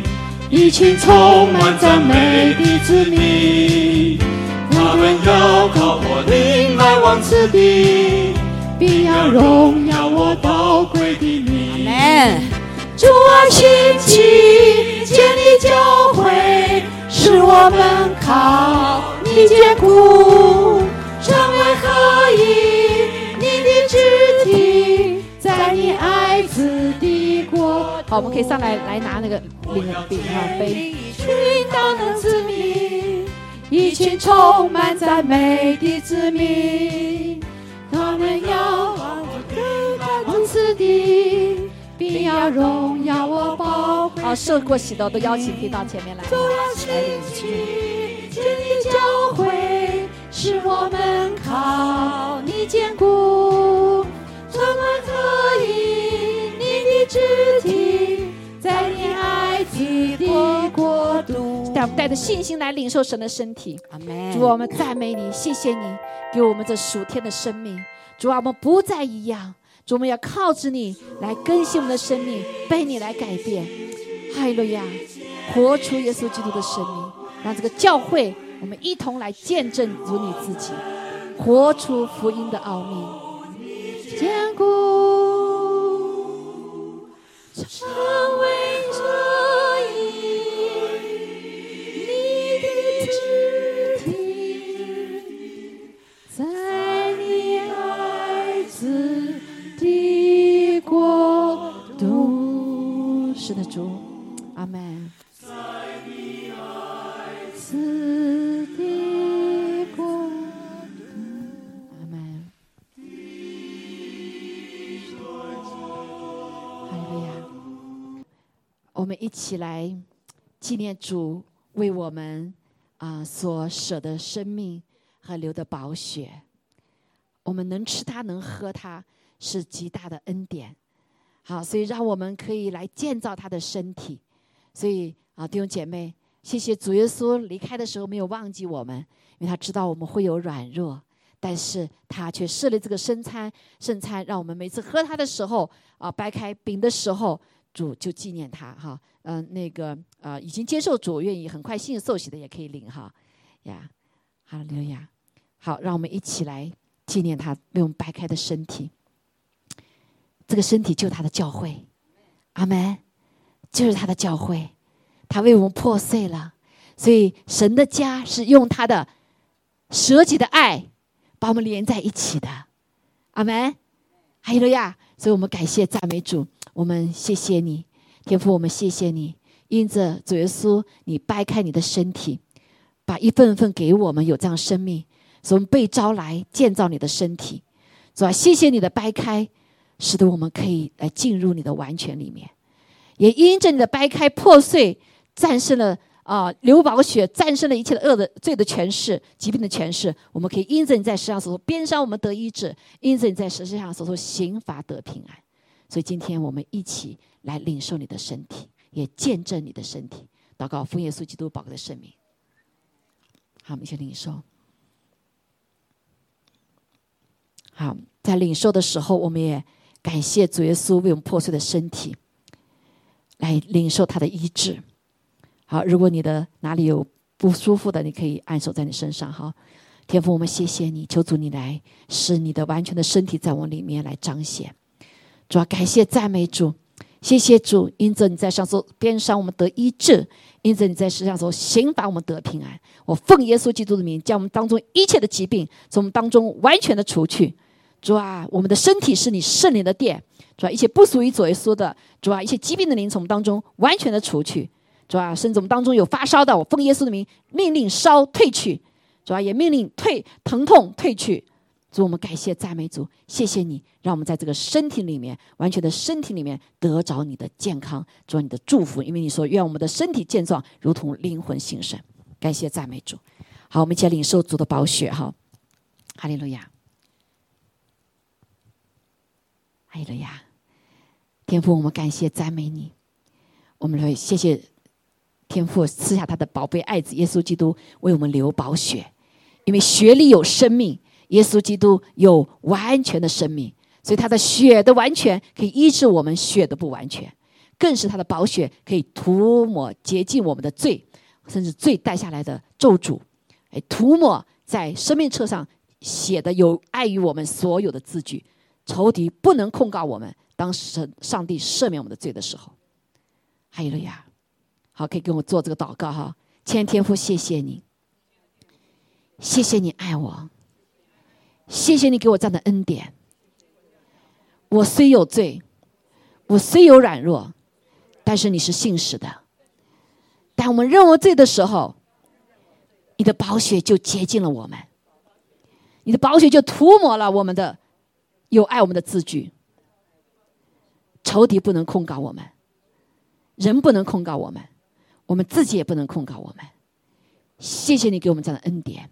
一群充满赞美的子民。他们要靠我灵来往此地，必要荣耀我宝贵的名。主啊，兴起建立教会，使我们靠你坚固，成为合一，你的肢体。在你爱子的国，好，我们可以上来来拿那个领饼啊杯。一群大能子民，一群充满赞美的子民，他们要往此地，并要荣耀我宝贵。好，受过洗的都邀请可以到前面来。主啊，兴起建立教会，使我们靠你坚固。充满可以，你的肢体在你爱子的国度。带带着信心来领受神的身体。阿门。主啊，我们赞美你，谢谢你给我们这属天的生命。主啊，我们不再一样。主，我们要靠着你来更新我们的生命，被你来改变。哈利路亚，活出耶稣基督的生命，让这个教会我们一同来见证主你自己，活出福音的奥秘。坚固，成为这一你的肢体，在你爱子的国度。是的，主，阿门。我们一起来纪念主为我们啊所舍的生命和流的宝血。我们能吃它，能喝它，是极大的恩典。好，所以让我们可以来建造他的身体。所以啊，弟兄姐妹，谢谢主耶稣离开的时候没有忘记我们，因为他知道我们会有软弱，但是他却设立这个圣餐，圣餐让我们每次喝它的时候啊，掰开饼的时候。主就纪念他哈，嗯，那个呃，已经接受主，愿意很快信受洗的也可以领哈，呀，好，刘雅，好，让我们一起来纪念他为我们掰开的身体，这个身体就是他的教会，阿门，就是他的教会，他为我们破碎了，所以神的家是用他的舍己的爱把我们连在一起的，阿门，还有刘亚，所以我们感谢赞美主。我们谢谢你，天父，我们谢谢你，因着主耶稣，你掰开你的身体，把一份份给我们有这样生命，所以我们被招来建造你的身体，是吧？谢谢你的掰开，使得我们可以来进入你的完全里面，也因着你的掰开破碎，战胜了啊流宝血，战胜了一切的恶的罪的权势、疾病的权势，我们可以因着你在世上所说边伤我们得医治，因着你在世上所说刑罚得平安。所以今天我们一起来领受你的身体，也见证你的身体，祷告奉耶稣基督宝贵的圣名。好，我们一起领受。好，在领受的时候，我们也感谢主耶稣为我们破碎的身体，来领受他的医治。好，如果你的哪里有不舒服的，你可以按手在你身上。哈，天父，我们谢谢你，求主你来使你的完全的身体在我里面来彰显。主要感谢赞美主，谢谢主，因着你在上说边上我们得医治，因着你在世上说刑罚我们得平安。我奉耶稣基督的名，将我们当中一切的疾病从我们当中完全的除去。主啊，我们的身体是你圣灵的殿，主啊，一切不属于主耶稣的，主啊，一切疾病的灵从我们当中完全的除去。主啊，甚至我们当中有发烧的，我奉耶稣的名命令烧退去，主啊，也命令退疼痛退去。主，我们感谢赞美主，谢谢你，让我们在这个身体里面，完全的身体里面得着你的健康，做你的祝福。因为你说，愿我们的身体健壮，如同灵魂兴盛。感谢赞美主。好，我们一起来领受主的宝血，哈，哈利路亚，哈利路亚。天父，我们感谢赞美你，我们来谢谢天父赐下他的宝贝爱子耶稣基督为我们流宝血，因为血里有生命。耶稣基督有完全的生命，所以他的血的完全可以医治我们血的不完全，更是他的宝血可以涂抹洁净我们的罪，甚至罪带下来的咒诅，哎，涂抹在生命册上写的有碍于我们所有的字句，仇敌不能控告我们。当神上帝赦免我们的罪的时候，还有了呀，好，可以跟我做这个祷告哈。千天父，谢谢你，谢谢你爱我。谢谢你给我这样的恩典。我虽有罪，我虽有软弱，但是你是信实的。当我们认为罪的时候，你的宝血就洁净了我们，你的宝血就涂抹了我们的有爱我们的字句。仇敌不能控告我们，人不能控告我们，我们自己也不能控告我们。谢谢你给我们这样的恩典，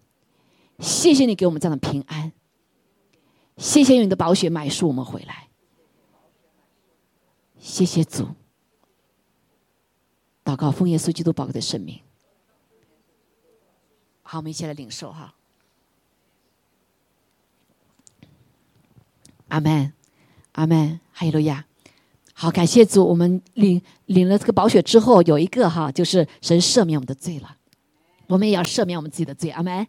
谢谢你给我们这样的平安。谢谢用你的宝血买赎我们回来，谢谢主。祷告奉耶稣基督宝贵的生命。好，我们一起来领受哈。阿门，阿门，哈利路亚。好，感谢主，我们领领了这个宝血之后，有一个哈，就是神赦免我们的罪了。我们也要赦免我们自己的罪，阿门。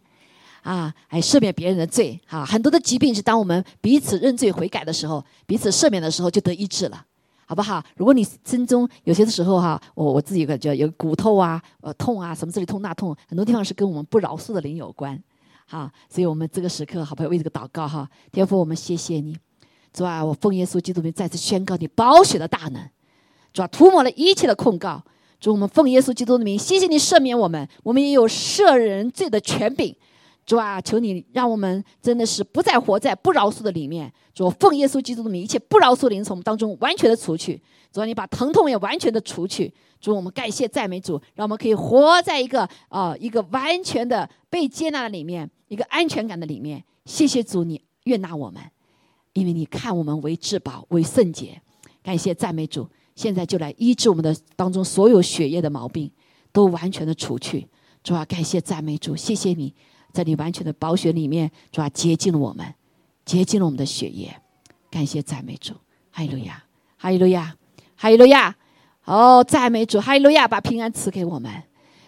啊，还赦免别人的罪，哈，很多的疾病是当我们彼此认罪悔改的时候，彼此赦免的时候就得医治了，好不好？如果你心中有些的时候哈，我我自己感觉有骨头啊，呃，痛啊，什么这里痛那痛，很多地方是跟我们不饶恕的灵有关，哈，所以我们这个时刻，好不好？为这个祷告哈，天父，我们谢谢你，主啊，我奉耶稣基督名再次宣告你宝血的大能，主啊，涂抹了一切的控告，主，我们奉耶稣基督的名，谢谢你赦免我们，我们也有赦人罪的权柄。主啊，求你让我们真的是不再活在不饶恕的里面。主，奉耶稣基督的名，一切不饶恕的灵从我们当中完全的除去。主啊，你把疼痛也完全的除去。主，我们感谢赞美主，让我们可以活在一个啊一个完全的被接纳的里面，一个安全感的里面。谢谢主，你悦纳我们，因为你看我们为至宝，为圣洁。感谢赞美主，现在就来医治我们的当中所有血液的毛病，都完全的除去。主啊，感谢赞美主，谢谢你。在你完全的宝血里面，主啊，洁净了我们，洁净了我们的血液。感谢赞美主，哈利路亚，哈利路亚，哈利路亚。哦，赞美主，哈利路亚，把平安赐给我们。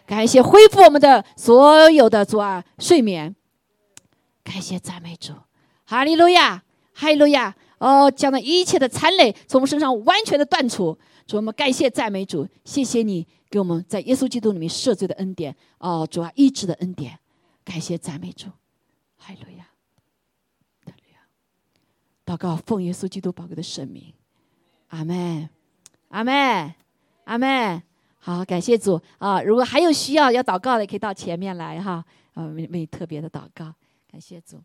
感谢恢复我们的所有的主啊睡眠。感谢赞美主，哈利路亚，哈利路亚。哦，将那一切的残累从我们身上完全的断除。主，我们感谢赞美主，谢谢你给我们在耶稣基督里面赦罪的恩典。哦，主啊，医治的恩典。感谢赞美主，哈利路亚，哈利亚。祷告奉耶稣基督宝贵的圣名，阿门，阿门，阿门。好，感谢主啊！如果还有需要要祷告的，可以到前面来哈。啊，为为特别的祷告，感谢主。